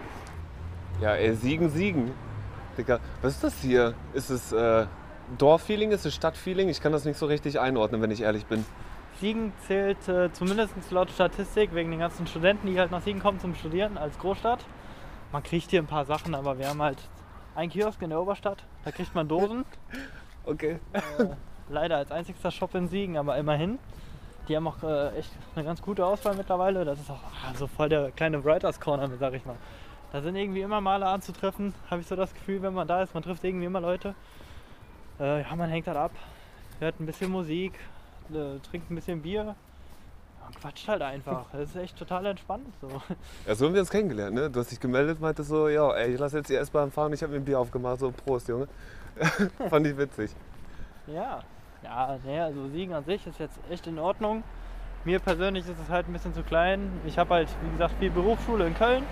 Ja, ey, Siegen, Siegen. Digga, was ist das hier? Ist es äh, Dorffeeling? Ist es Stadtfeeling? Ich kann das nicht so richtig einordnen, wenn ich ehrlich bin. Siegen zählt äh, zumindest laut Statistik wegen den ganzen Studenten, die halt nach Siegen kommen zum Studieren als Großstadt. Man kriegt hier ein paar Sachen, aber wir haben halt einen Kiosk in der Oberstadt. Da kriegt man Dosen. Okay. äh, leider als einzigster Shop in Siegen, aber immerhin. Die haben auch äh, echt eine ganz gute Auswahl mittlerweile. Das ist auch ah, so voll der kleine Writers Corner, sag ich mal. Da sind irgendwie immer Male anzutreffen, habe ich so das Gefühl, wenn man da ist. Man trifft irgendwie immer Leute. Äh, ja, man hängt halt ab, hört ein bisschen Musik, äh, trinkt ein bisschen Bier. Und quatscht halt einfach. Das ist echt total entspannt. So. Ja, so haben wir uns kennengelernt, ne? Du hast dich gemeldet, meintest so, ja, ey, ich lass jetzt die S-Bahn fahren, ich habe mir ein Bier aufgemacht, so Prost, Junge. Fand ich witzig. Ja, ja, naja, also Siegen an sich ist jetzt echt in Ordnung. Mir persönlich ist es halt ein bisschen zu klein. Ich habe halt, wie gesagt, viel Berufsschule in Köln.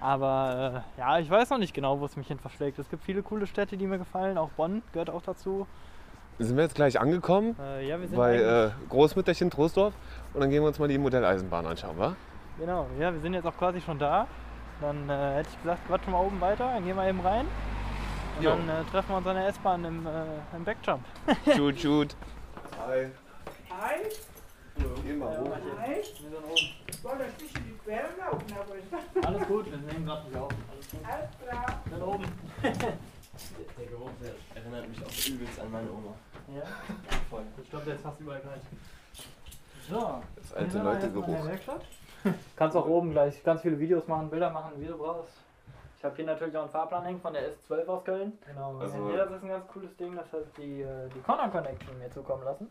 Aber äh, ja, ich weiß noch nicht genau, wo es mich hin verschlägt. Es gibt viele coole Städte, die mir gefallen. Auch Bonn gehört auch dazu. Sind wir jetzt gleich angekommen Äh, ja, wir sind bei äh, Großmütterchen Trostdorf und dann gehen wir uns mal die Modelleisenbahn anschauen, wa? Genau, ja, wir sind jetzt auch quasi schon da. Dann äh, hätte ich gesagt, quatschen wir oben weiter, dann gehen wir eben rein. Und Jo. dann äh, treffen wir uns an der S-Bahn im, äh, im Backjump. Shoot, shoot. Hi. Hi, Geh mal hoch. hi. Wir sind oben. Ich wollte euch nicht in die Quere laufen, aber Alles gut, wir nehmen gerade nicht auf. Alles gut. alles klar. Sind oben. Der Geruch der erinnert mich auch übelst an meine Oma. Ja, Voll. ich glaube, der ist fast überall gleich. So, Das alte Leute-Geruch. Kannst auch oben gleich ganz viele Videos machen, Bilder machen, wie du brauchst. Ich habe hier natürlich auch einen Fahrplan hängen von der S12 aus Köln. Genau. Also- hier, das ist ein ganz cooles Ding, das hat die, äh, die Connor Connection mir zukommen lassen.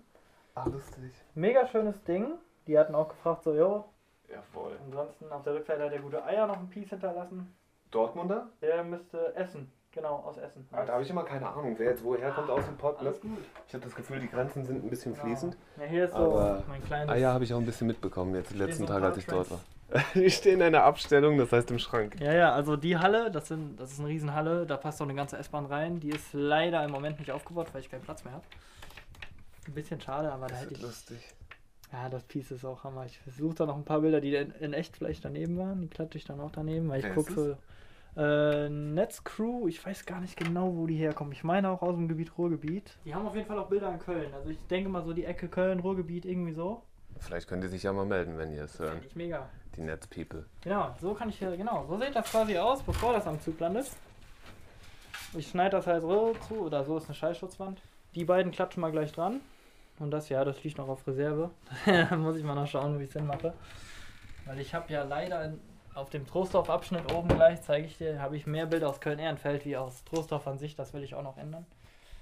Ah, lustig. Mega schönes Ding. Die hatten auch gefragt, so, jo, Ja, voll. ansonsten auf der Rückseite hat der gute Eier noch ein Piece hinterlassen. Dortmunder? Der müsste Essen, genau, aus Essen. Ah, da habe ich immer keine Ahnung, wer jetzt woher kommt aus dem Pott. Ne? Alles gut. Ich habe das Gefühl, die Grenzen sind ein bisschen fließend. Ja, hier ist so Aber mein kleines. Eier habe ich auch ein bisschen mitbekommen jetzt die letzten Tage, als ich dort war. Trends. Ich stehe in einer Abstellung, das heißt im Schrank. Ja, ja, also die Halle, das, sind, das ist eine Riesenhalle, da passt auch eine ganze S-Bahn rein. Die ist leider im Moment nicht aufgebaut, weil ich keinen Platz mehr habe. Ein bisschen schade, aber da Das hätte wird ich. lustig. Ja, das Piece ist auch Hammer. Ich versuche da noch ein paar Bilder, die in, in echt vielleicht daneben waren. Die klatsche ich dann auch daneben, weil ich Wer gucke. Äh, Netzcrew, ich weiß gar nicht genau, wo die herkommen. Ich meine auch aus dem Gebiet Ruhrgebiet. Die haben auf jeden Fall auch Bilder in Köln. Also ich denke mal so die Ecke Köln, Ruhrgebiet, irgendwie so. Vielleicht könnt ihr sich ja mal melden, wenn ihr es hören. Finde ich mega. Die Netzpeople. Genau, so kann ich hier, genau, so sieht das quasi aus, bevor das am Zug landet. Ich schneide das halt so zu, oder so ist eine Schallschutzwand. Die beiden klatschen mal gleich dran. Und das, ja, das liegt noch auf Reserve. muss ich mal noch schauen, wie ich es hinmache. Weil ich habe ja leider in, auf dem Trostorf-Abschnitt oben gleich, zeige ich dir, habe ich mehr Bilder aus Köln-Ehrenfeld wie aus Trostorf an sich. Das will ich auch noch ändern.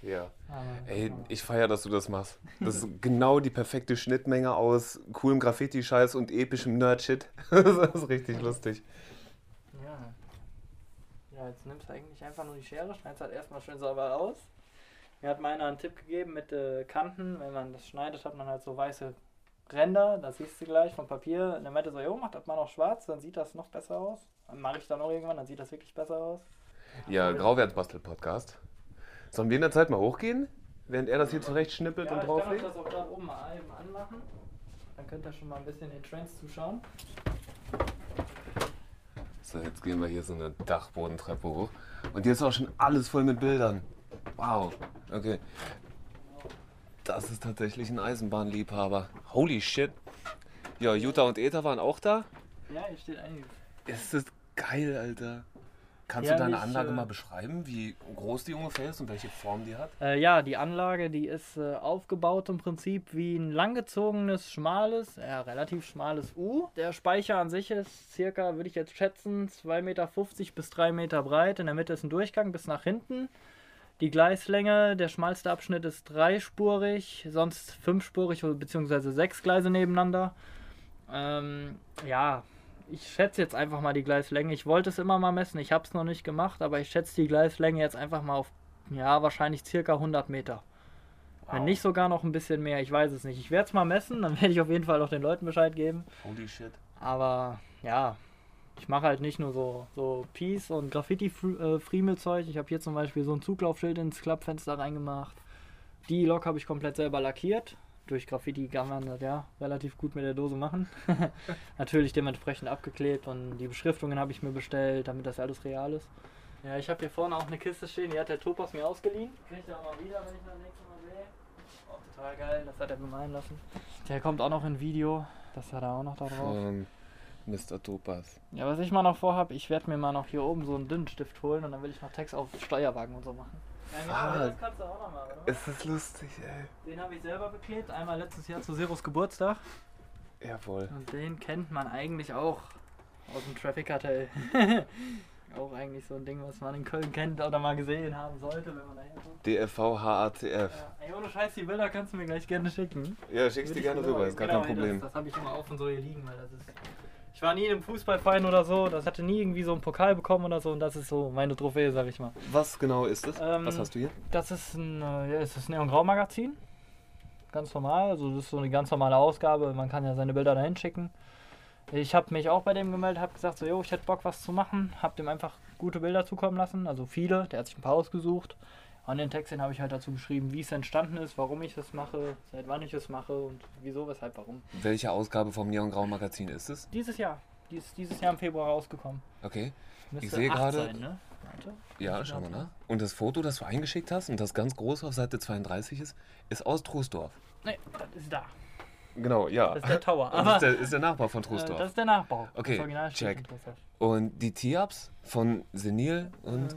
Ja. Aber, Ey, ich feiere, dass du das machst. Das ist genau die perfekte Schnittmenge aus coolem Graffiti-Scheiß und epischem Nerd-Shit. Das ist richtig lustig. Ja. Ja, jetzt nimmst du eigentlich einfach nur die Schere, schneidest halt erstmal schön sauber aus. Mir hat meiner einen Tipp gegeben mit äh, Kanten, wenn man das schneidet, hat man halt so weiße Ränder, das siehst du gleich vom Papier. Und er meinte so, jo, mach das mal noch schwarz, dann sieht das noch besser aus. Dann mache ich dann auch irgendwann, dann sieht das wirklich besser aus. Ja, Grauwertsbastel-Podcast. Sollen wir in der Zeit mal hochgehen? Während er das hier zurechtschnippelt Ja, und ich kann drauflegt? das auch gerade oben mal eben anmachen. Dann könnt ihr schon mal ein bisschen den Trends zuschauen. So, jetzt gehen wir hier so eine Dachbodentreppe hoch. Und hier ist auch schon alles voll mit Bildern. Wow. Okay. Das ist tatsächlich ein Eisenbahnliebhaber. Holy shit. Ja, Jutta und Eta waren auch da. Ja, hier steht einiges. Ist das geil, Alter. Kannst Ja, du deine nicht, Anlage äh, mal beschreiben, wie groß die ungefähr ist und welche Form die hat? Äh, ja, die Anlage, die ist äh, aufgebaut im Prinzip wie ein langgezogenes, schmales, ja, relativ schmales U. Der Speicher an sich ist circa, würde ich jetzt schätzen, 2,50 Meter bis 3 Meter breit. In der Mitte ist ein Durchgang bis nach hinten. Die Gleislänge, der schmalste Abschnitt ist dreispurig, sonst fünfspurig bzw. sechs Gleise nebeneinander. Ähm, ja, ich schätze jetzt einfach mal die Gleislänge. Ich wollte es immer mal messen, ich habe es noch nicht gemacht, aber ich schätze die Gleislänge jetzt einfach mal auf, ja, wahrscheinlich circa 100 Meter. Wenn nicht sogar noch ein bisschen mehr, ich weiß es nicht. Ich werde es mal messen, dann werde ich auf jeden Fall auch den Leuten Bescheid geben. Holy shit. Aber ja, ich mache halt nicht nur so, so Peace und Graffiti-Friemel-Zeug. Ich habe hier zum Beispiel so ein Zuglaufschild ins Klappfenster reingemacht. Die Lok habe ich komplett selber lackiert. Durch Graffiti kann man das ja relativ gut mit der Dose machen. Natürlich dementsprechend abgeklebt und die Beschriftungen habe ich mir bestellt, damit das alles real ist. Ja, ich habe hier vorne auch eine Kiste stehen, die hat der Topos mir ausgeliehen. Kriegt er auch mal wieder, wenn ich das nächste Mal sehe. Auch total geil, das hat er bemalen lassen. Der kommt auch noch in Video, das hat er auch noch da drauf. Von Mr. Topas. Ja, was ich mal noch vorhab, ich werde mir mal noch hier oben so einen dünnen Stift holen und dann will ich noch Text auf Steuerwagen und so machen. Fuck. das kannst du auch noch mal, oder? Ist das lustig, ey. Den habe ich selber beklebt, einmal letztes Jahr zu Zeros Geburtstag. Jawohl. Und den kennt man eigentlich auch aus dem Traffic Cartel. auch eigentlich so ein Ding, was man in Köln kennt oder mal gesehen haben sollte, wenn man daher kommt. DFV HACF. Ja. Ey, ohne Scheiß, die Bilder kannst du mir gleich gerne schicken. Ja, schickst ich gerne mir rüber, ist gar genau, kein Problem. Das, das habe ich immer auf und so hier liegen, weil das ist. Ich war nie im Fußballverein oder so, das hatte nie irgendwie so einen Pokal bekommen oder so und das ist so meine Trophäe, sag ich mal. Was genau ist es? Ähm, Was hast du hier? Das ist ein, äh, ja, ist ein Neon Grau Magazin. Ganz normal, also das ist so eine ganz normale Ausgabe. Man kann ja seine Bilder dahin schicken. Ich habe mich auch bei dem gemeldet, habe gesagt, so, jo, ich hätte Bock, was zu machen. Habe dem einfach gute Bilder zukommen lassen, also viele. Der hat sich ein paar ausgesucht. An den Text den habe ich halt dazu geschrieben, wie es entstanden ist, warum ich es mache, seit wann ich es mache und wieso, weshalb, warum. Welche Ausgabe vom Neon Grau Magazin ist es? Dieses Jahr, die ist dieses Jahr im Februar rausgekommen. Okay. Müsste sehe acht gerade- Sein, ne? Ja, ich schau mal nach. Und das Foto, das du eingeschickt hast und das ganz groß auf Seite 32 ist, ist aus Troisdorf. Nee, das ist da. Genau, ja. Das ist der Tower. Das Aber ist der, ist der Nachbar von äh, Troisdorf. das ist der Nachbau. Okay, Das check. Und die Tee-Ups von Senil und Äh,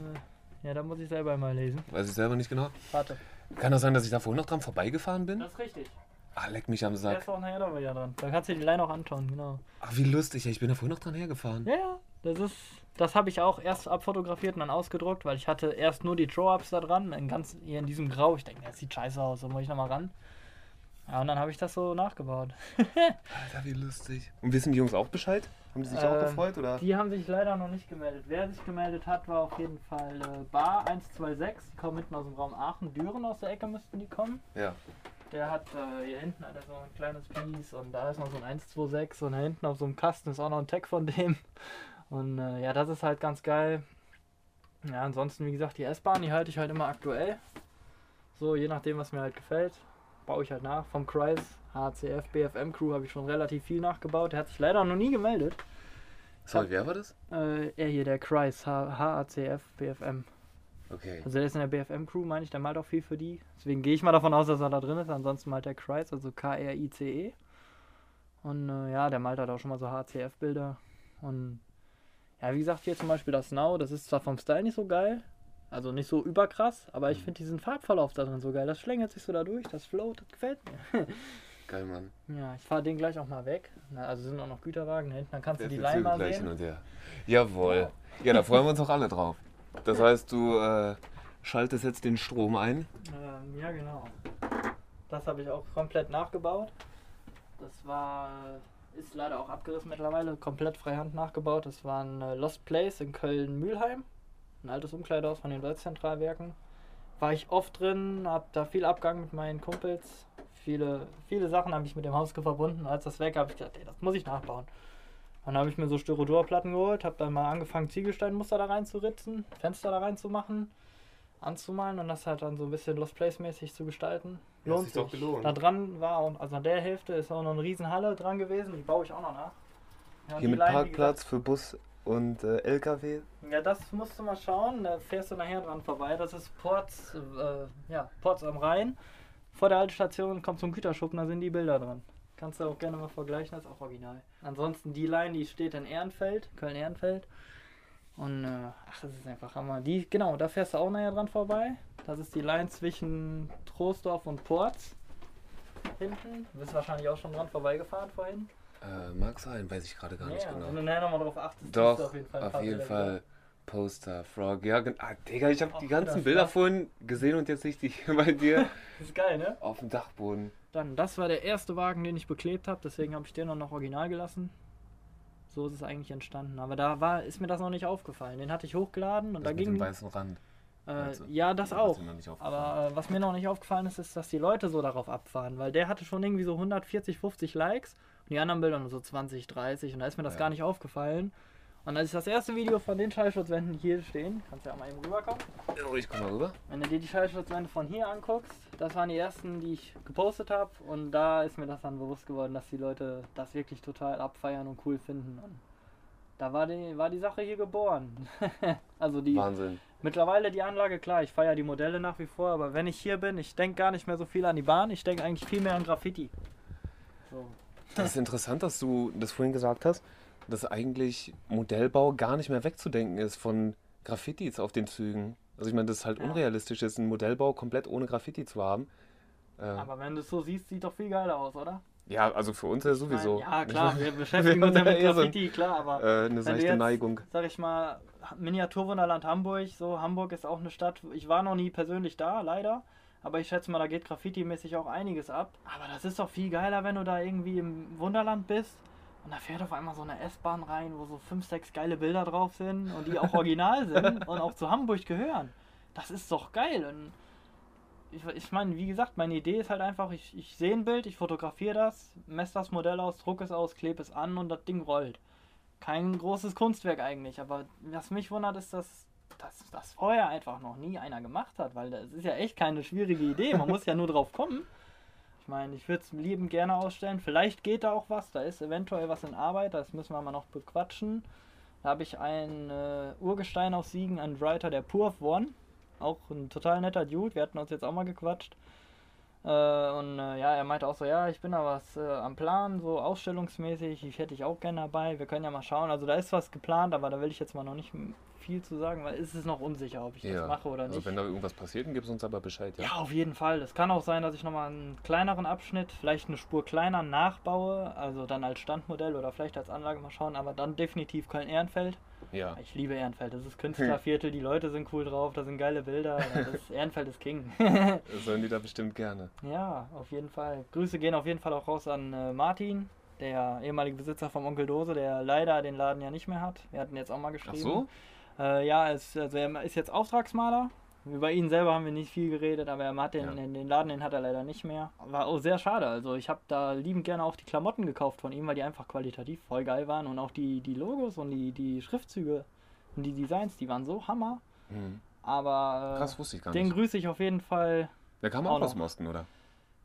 ja, da muss ich selber mal lesen. weiß ich selber nicht genau. Warte. Kann das sein, dass ich da vorhin noch dran vorbeigefahren bin? Das ist richtig. Ah, leck mich am Sack. ist auch nachher noch wieder dran. Da kannst du die Line auch anschauen, genau. Ach, wie lustig. ey. Ich bin da vorhin noch dran hergefahren. Ja, ja. Das ist. Das habe ich auch erst abfotografiert und dann ausgedruckt, weil ich hatte erst nur die Throw-Ups da dran, in ganz hier in diesem Grau. Ich denke, das sieht scheiße aus, da muss ich nochmal ran. Ja, und dann habe ich das so nachgebaut. Alter, wie lustig. Und wissen die Jungs auch Bescheid? Haben die sich auch Ähm, gefreut, oder? Die haben sich leider noch nicht gemeldet. Wer sich gemeldet hat, war auf jeden Fall äh, Bar 126. Die kommen hinten aus dem Raum Aachen. Düren aus der Ecke müssten die kommen. Ja. Der hat äh, hier hinten hat er so ein kleines Piece und da ist noch so ein 126 und da hinten auf so einem Kasten ist auch noch ein Tag von dem. Und äh, ja, das ist halt ganz geil. Ja, ansonsten, wie gesagt, die S-Bahn, die halte ich halt immer aktuell. So, je nachdem, was mir halt gefällt, baue ich halt nach. Vom Kreis, HCF, BFM Crew habe ich schon relativ viel nachgebaut. Der hat sich leider noch nie gemeldet. Sorry, wer war das? Äh, er hier, der Kreis, HACF, BFM. Okay. Also der ist in der BFM Crew, meine ich, der malt auch viel für die. Deswegen gehe ich mal davon aus, dass er da drin ist. Ansonsten malt der Kreis, also K-R-I-C-E. Und äh, ja, der malt halt auch schon mal so HCF-Bilder. Und ja, wie gesagt, hier zum Beispiel das Now, das ist zwar vom Style nicht so geil, also nicht so überkrass, aber ich finde diesen Farbverlauf da drin so geil. Das schlängelt sich so da durch, das float, das gefällt mir. Geil, Mann. Ja, ich fahre den gleich auch mal weg. Na, also sind auch noch Güterwagen da hinten, dann kannst du die Leine mal hin sehen. und her. Jawohl. Ja, da freuen wir uns auch alle drauf. Das heißt, du äh, schaltest jetzt den Strom ein. Ähm, ja, genau. Das habe ich auch komplett nachgebaut. Das war, ist leider auch abgerissen mittlerweile, komplett freihand nachgebaut. Das war ein äh, Lost Place in Köln-Mühlheim. Ein altes Umkleidehaus von den Deutschzentralwerken. War ich oft drin, habe da viel Abgang mit meinen Kumpels. Viele, viele Sachen habe ich mit dem Haus verbunden. Als das weg habe ich gedacht, ey, das muss ich nachbauen. Dann habe ich mir so Styroporplatten geholt, habe dann mal angefangen, Ziegelsteinmuster da reinzuritzen, Fenster da reinzumachen, anzumalen und das halt dann so ein bisschen Lost Place-mäßig zu gestalten. Ja, hat Lohnt sich doch sich. gelohnt. Da dran war auch, also an der Hälfte ist auch noch eine Riesenhalle dran gewesen, die baue ich auch noch nach. Ja, und Hier mit Leinen, wie Parkplatz für Bus und äh, LKW. Ja, das musst du mal schauen, da fährst du nachher dran vorbei. Das ist Ports, äh, ja, Ports am Rhein. Vor der Haltestation kommt so ein Güterschuppen, da sind die Bilder dran. Kannst du auch gerne mal vergleichen, das ist auch original. Ansonsten die Line, die steht in Ehrenfeld, Köln-Ehrenfeld. Und äh, ach, das ist einfach Hammer. Die, genau, da fährst du auch nachher dran vorbei. Das ist die Line zwischen Troisdorf und Ports. Hinten. Du bist wahrscheinlich auch schon dran vorbeigefahren vorhin. Äh, mag sein, weiß ich gerade gar nicht Ja, Wenn du genau. nachher nochmal drauf achtest, Doch, du auf jeden Fall. auf jeden Fall. Poster, Frog. Ja, ah, Digga, ich habe Ach, die ganzen Bilder vorhin gesehen und jetzt sehe ich die hier bei dir Das ist geil, ne? auf dem Dachboden. Dann, das war der erste Wagen, den ich beklebt habe, deswegen habe ich den auch noch original gelassen. So ist es eigentlich entstanden. Aber da war, ist mir das noch nicht aufgefallen. Den hatte ich hochgeladen und Das da mit dem ging. weißen Rand. Äh, Also, ja, das auch. Aber äh, was mir noch nicht aufgefallen ist, ist, dass die Leute so darauf abfahren. Weil der hatte schon irgendwie so 140, 50 Likes und die anderen Bilder nur so 20, 30 und da ist mir das Ja. gar nicht aufgefallen. Und als ich das erste Video von den Schallschutzwänden hier stehen, kannst du ja mal eben rüberkommen. Oh, ich komm mal rüber. Wenn du dir die Schallschutzwände von hier anguckst, das waren die ersten, die ich gepostet habe. Und da ist mir das dann bewusst geworden, dass die Leute das wirklich total abfeiern und cool finden. Und da war die, war die Sache hier geboren. also die Wahnsinn. mittlerweile die Anlage, klar, ich feiere die Modelle nach wie vor, aber wenn ich hier bin, ich denke gar nicht mehr so viel an die Bahn, ich denke eigentlich viel mehr an Graffiti. So. Das ist interessant, dass du das vorhin gesagt hast, dass eigentlich Modellbau gar nicht mehr wegzudenken ist von Graffitis auf den Zügen. Also ich meine, das ist halt Ja. unrealistisch ist, einen Modellbau komplett ohne Graffiti zu haben. Äh, Aber wenn du es so siehst, sieht doch viel geiler aus, oder? ja, also für uns ja sowieso. Ja, klar, wir beschäftigen uns ja mit Graffiti, klar, aber Äh, eine seichte jetzt, Neigung. Sag ich mal, Miniaturwunderland Hamburg, so Hamburg ist auch eine Stadt, ich war noch nie persönlich da, leider. Aber ich schätze mal, da geht Graffiti-mäßig auch einiges ab. Aber das ist doch viel geiler, wenn du da irgendwie im Wunderland bist und da fährt auf einmal so eine S-Bahn rein, wo so fünf, sechs geile Bilder drauf sind und die auch original sind und auch zu Hamburg gehören. Das ist doch geil. Und ich, ich meine, wie gesagt, meine Idee ist halt einfach, ich, ich sehe ein Bild, ich fotografiere das, messe das Modell aus, drucke es aus, klebe es an und das Ding rollt kein großes Kunstwerk eigentlich, aber was mich wundert, ist, dass, dass das vorher einfach noch nie einer gemacht hat, weil das ist ja echt keine schwierige Idee, man muss ja nur drauf kommen. Ich meine, ich würde es liebend gerne ausstellen, vielleicht geht da auch was, da ist eventuell was in Arbeit, das müssen wir mal noch bequatschen. Da habe ich einen äh, Urgestein aus Siegen, einen Writer, der Purf One, auch ein total netter Dude, wir hatten uns jetzt auch mal gequatscht. Äh, und äh, ja, er meinte auch so, ja, ich bin da was äh, am Plan, so ausstellungsmäßig, ich hätte ich auch gerne dabei, wir können ja mal schauen. Also da ist was geplant, aber da will ich jetzt mal noch nicht viel zu sagen, weil es ist noch unsicher, ob ich das mache oder also nicht. wenn da irgendwas passiert, dann gibst du uns aber Bescheid, ja? Ja, auf jeden Fall. Es kann auch sein, dass ich nochmal einen kleineren Abschnitt, vielleicht eine Spur kleiner nachbaue, also dann als Standmodell oder vielleicht als Anlage mal schauen, aber dann definitiv Köln-Ehrenfeld. Ja. Ich liebe Ehrenfeld, das ist Künstlerviertel, die Leute sind cool drauf, da sind geile Bilder, das ist, Ehrenfeld ist King. Das sollen die da bestimmt gerne. Ja, auf jeden Fall. Grüße gehen auf jeden Fall auch raus an äh, Martin, der ehemalige Besitzer vom Onkel Dose, der leider den Laden ja nicht mehr hat. Wir hatten jetzt auch mal Ach geschrieben. so? Äh, ja, ist, also er ist jetzt Auftragsmaler. Über ihn selber haben wir nicht viel geredet, aber er hat den, Ja. den, den Laden, den hat er leider nicht mehr. War auch sehr schade. Also ich habe da liebend gerne auch die Klamotten gekauft von ihm, weil die einfach qualitativ voll geil waren und auch die, die Logos und die, die Schriftzüge und die Designs, die waren so Hammer. Hm. Aber äh, Krass, wusste ich gar den nicht. grüße ich auf jeden Fall Der kam auch auch aus dem Osten, oder?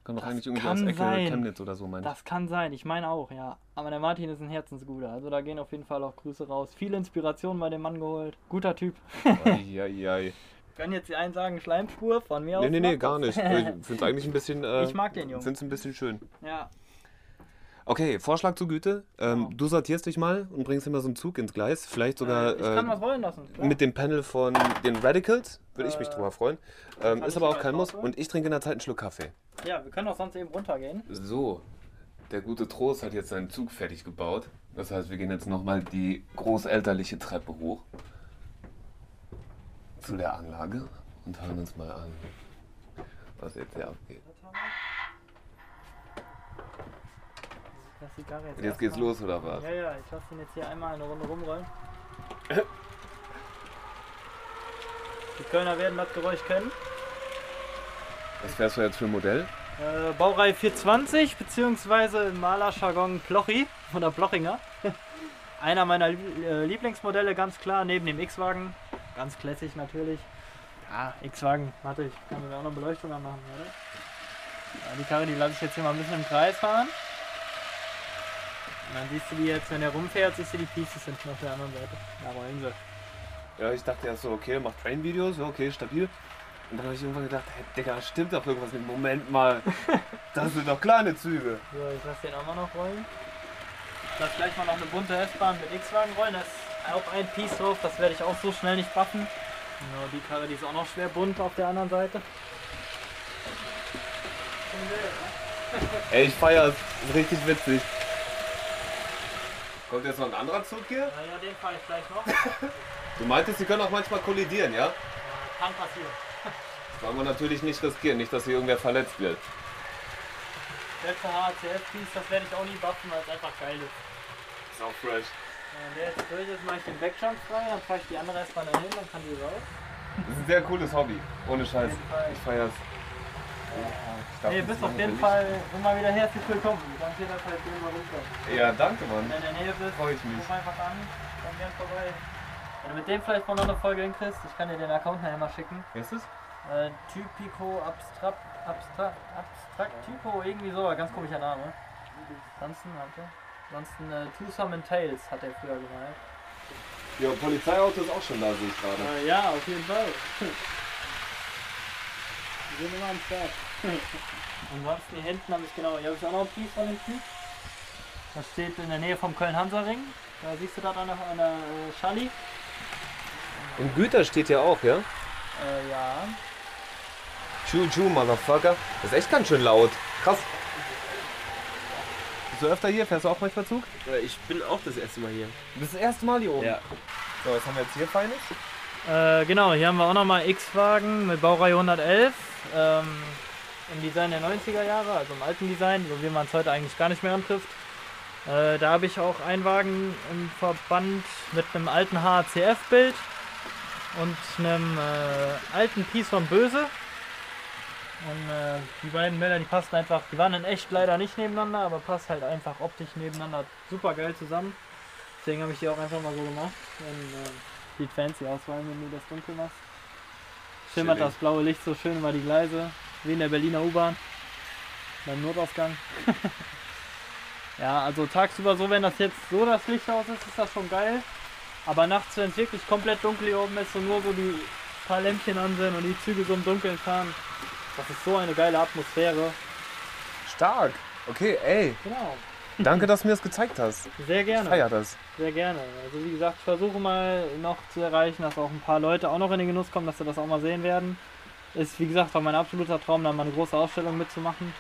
Kam doch eigentlich irgendwie kann aus Ecke sein. Chemnitz oder so, meine ich. Das kann sein, ich meine auch, ja. Aber der Martin ist ein Herzensguter. Also da gehen auf jeden Fall auch Grüße raus. Viel Inspiration bei dem Mann geholt. Guter Typ. Eieiei. Können jetzt die einen sagen, Schleimspur von mir aus. Nee, nee, nee, gar nicht. Ich finde es eigentlich ein bisschen. Äh, Ich mag den Jungen. Finde es ein bisschen schön. ja, Okay, Vorschlag zur Güte. Ähm, Genau. Du sortierst dich mal und bringst immer so einen Zug ins Gleis. Vielleicht sogar äh, ich kann äh, was rollen lassen. klar. mit dem Panel von den Radicals. Würde ich mich Äh, drüber freuen. Ähm, ist aber auch kein Muss. Und ich trinke in der Zeit einen Schluck Kaffee. Ja, wir können auch sonst eben runtergehen. So, der gute Trost hat jetzt seinen Zug fertig gebaut. Das heißt, wir gehen jetzt nochmal die großelterliche Treppe hoch zu der Anlage und hören uns mal an, was jetzt hier abgeht. Und jetzt geht's erstmal- los, oder was? Ja, ja, ich lasse ihn jetzt hier einmal eine Runde rumrollen. Die Kölner werden das Geräusch kennen. Was fährst du jetzt für ein Modell? Äh, Baureihe 420, beziehungsweise im Malerjargon Plochi oder Plochinger. Einer meiner äh, Lieblingsmodelle, ganz klar, neben dem X-Wagen. Ganz classic natürlich. Ja, X-Wagen, warte, ich kann mir auch noch Beleuchtung anmachen, oder? Ja, die Karre, die lasse ich jetzt hier mal ein bisschen im Kreis fahren. Und dann siehst du die jetzt, wenn er rumfährt, siehst du die Pieces hinten auf der anderen Seite. Da rollen sie. Ja, ich dachte erst so, okay, macht Train-Videos, okay, stabil. Und dann habe ich irgendwann gedacht, hey, Digga, stimmt doch irgendwas nicht. Moment mal, das sind doch kleine Züge. So, ich lasse den auch mal noch rollen. Ich lasse gleich mal noch eine bunte S-Bahn mit X-Wagen rollen. Da ist auch ein Piece drauf, das werde ich auch so schnell nicht buffen. Ja, die Karre, die ist auch noch schwer bunt auf der anderen Seite. Ey, ich feier es. Ist richtig witzig. Kommt jetzt noch ein anderer Zug hier? Naja, den fahre ich gleich noch. Du meintest, sie können auch manchmal kollidieren, ja? Kann passieren. Das wollen wir natürlich nicht riskieren, nicht, dass hier irgendwer verletzt wird. Letzte HCF-Piece, das werde ich auch nie buffen, weil es einfach geil ist. Ist auch fresh. Der jetzt durch ist, mache ich den Backjump frei, dann fahre ich die andere S-Bahn dahin, dann kann die raus. Das ist ein sehr cooles Hobby. Ohne Scheiß. Ich feier's. Nee, bist auf jeden Fall immer wieder herzlich willkommen. Danke dass du jetzt immer rumkommst. Ja, danke, Mann. Wenn du in der Nähe bist, Freu ich mich. ruf einfach an, komm gern vorbei. Wenn du mit dem vielleicht mal noch eine Folge hinkriegst, ich kann dir den Account nachher mal schicken. Wer ist das? Äh, Typico Abstract, Abstract, Abstract Typo, irgendwie so, ganz komischer Name. Ansonsten, warte. Ansonsten äh, Twosome and Tales hat er früher gemalt. Ja, Polizeiauto ist auch schon da, sehe ich gerade. Äh, ja, auf jeden Fall. Wir sind immer am Start. Ansonsten hier hinten habe ich genau, hier habe ich auch noch ein Piece von dem Typ. Das steht in der Nähe vom Köln-Hansa-Ring. Da siehst du das an der, an der äh, Schalli. Und Güter steht hier auch, ja? Äh, ja. Choo-choo, Motherfucker. Das ist echt ganz schön laut. Krass. Bist du öfter hier? Fährst du auch manchmal Zug? Ich bin auch das erste Mal hier. Du bist das erste Mal hier oben. Ja. So, was haben wir jetzt hier Feines? Äh, genau, hier haben wir auch nochmal X-Wagen mit Baureihe 111. Ähm, Im Design der 90er Jahre, also im alten Design, so wie man es heute eigentlich gar nicht mehr antrifft. Äh, da habe ich auch einen Wagen im Verband mit einem alten HCF-Bild und einem äh, alten Piece von Böse. Und äh, die beiden Bilder, die passen einfach, die waren in echt leider nicht nebeneinander, aber passt halt einfach optisch nebeneinander super geil zusammen. Deswegen habe ich die auch einfach mal so gemacht. Und, äh, sieht fancy aus, vor allem wenn du das dunkel machst. Schimmert Chillig. das blaue Licht so schön über die Gleise, wie in der Berliner U-Bahn. Beim Notausgang. ja, also tagsüber so, wenn das jetzt so das Licht aus ist, ist das schon geil. Aber nachts, wenn es wirklich komplett dunkel hier oben ist und nur so die paar Lämpchen an sind und die Züge so im Dunkeln fahren, das ist so eine geile Atmosphäre. Stark. Okay, ey. Genau. Danke, dass du mir das gezeigt hast. Sehr Ich gerne. feier das. Sehr gerne. Also wie gesagt, ich versuche mal noch zu erreichen, dass auch ein paar Leute auch noch in den Genuss kommen, dass sie das auch mal sehen werden. Ist wie gesagt auch mein absoluter Traum, da mal eine große Ausstellung mitzumachen.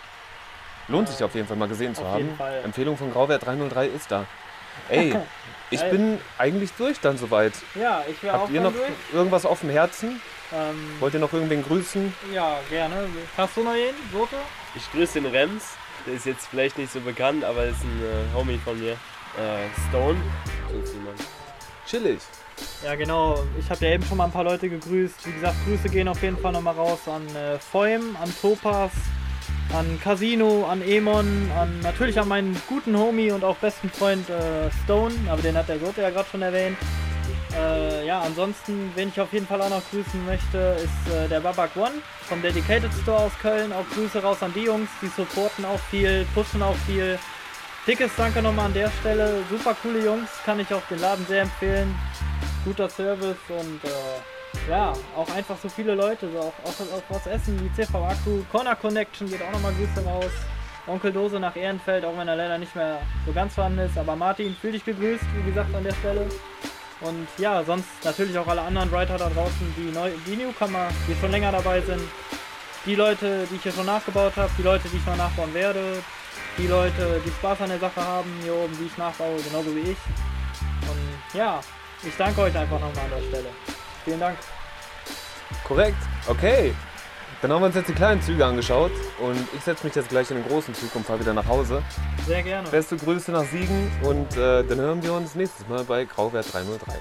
Lohnt sich auf jeden Fall mal gesehen zu Auf haben. jeden Fall. Empfehlung von Grauwert 303 ist da. Ey, ich bin eigentlich durch dann soweit. Ja, ich wäre auch Habt ihr noch durch. irgendwas auf dem Herzen? Ähm, Wollt ihr noch irgendwen grüßen? ja, gerne. Hast du noch jeden? Soto? Ich grüße den Rems. Der ist jetzt vielleicht nicht so bekannt, aber ist ein äh, Homie von mir. Äh, Stone. Irgendjemand. Chillig. Ja, genau. Ich habe ja eben schon mal ein paar Leute gegrüßt. Wie gesagt, Grüße gehen auf jeden Fall nochmal raus an äh, Feum, an Topas, an Casino, an Emon, an natürlich an meinen guten Homie und auch besten Freund äh, Stone, aber den hat der Gott ja gerade schon erwähnt. Äh, ja, ansonsten, wen ich auf jeden Fall auch noch grüßen möchte, ist äh, der Babak One vom Dedicated Store aus Köln. Auch Grüße raus an die Jungs, die supporten auch viel, pushen auch viel. Dickes Danke nochmal an der Stelle. Super coole Jungs, kann ich auch den Laden sehr empfehlen. Guter Service und äh, ja, auch einfach so viele Leute, so auch, auch, auch was essen wie CV Akku, Corner Connection geht auch nochmal Grüße raus. Onkel Dose nach Ehrenfeld, auch wenn er leider nicht mehr so ganz vorhanden ist. Aber Martin, fühl dich gegrüßt, wie gesagt, an der Stelle. Und ja, sonst natürlich auch alle anderen Writer da draußen, die, neu, die Newcomer, die schon länger dabei sind. Die Leute, die ich hier schon nachgebaut habe, die Leute, die ich noch nachbauen werde. Die Leute, die Spaß an der Sache haben, hier oben, die ich nachbaue, genauso wie ich. Und ja, ich danke euch einfach nochmal an der Stelle. Vielen Dank. Korrekt. Okay. Dann haben wir uns jetzt die kleinen Züge angeschaut und ich setze mich jetzt gleich in den großen Zug und fahre wieder nach Hause. Sehr gerne. Beste Grüße nach Siegen und äh, dann hören wir uns nächstes Mal bei Grauwert 303.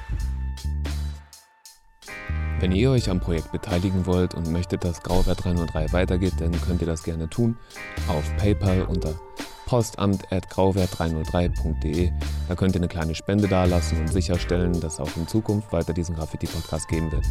Wenn ihr euch am Projekt beteiligen wollt und möchtet, dass Grauwert 303 weitergeht, dann könnt ihr das gerne tun auf PayPal unter postamt.grauwert303.de. Da könnt ihr eine kleine Spende dalassen und sicherstellen, dass auch in Zukunft weiter diesen Graffiti-Podcast geben wird.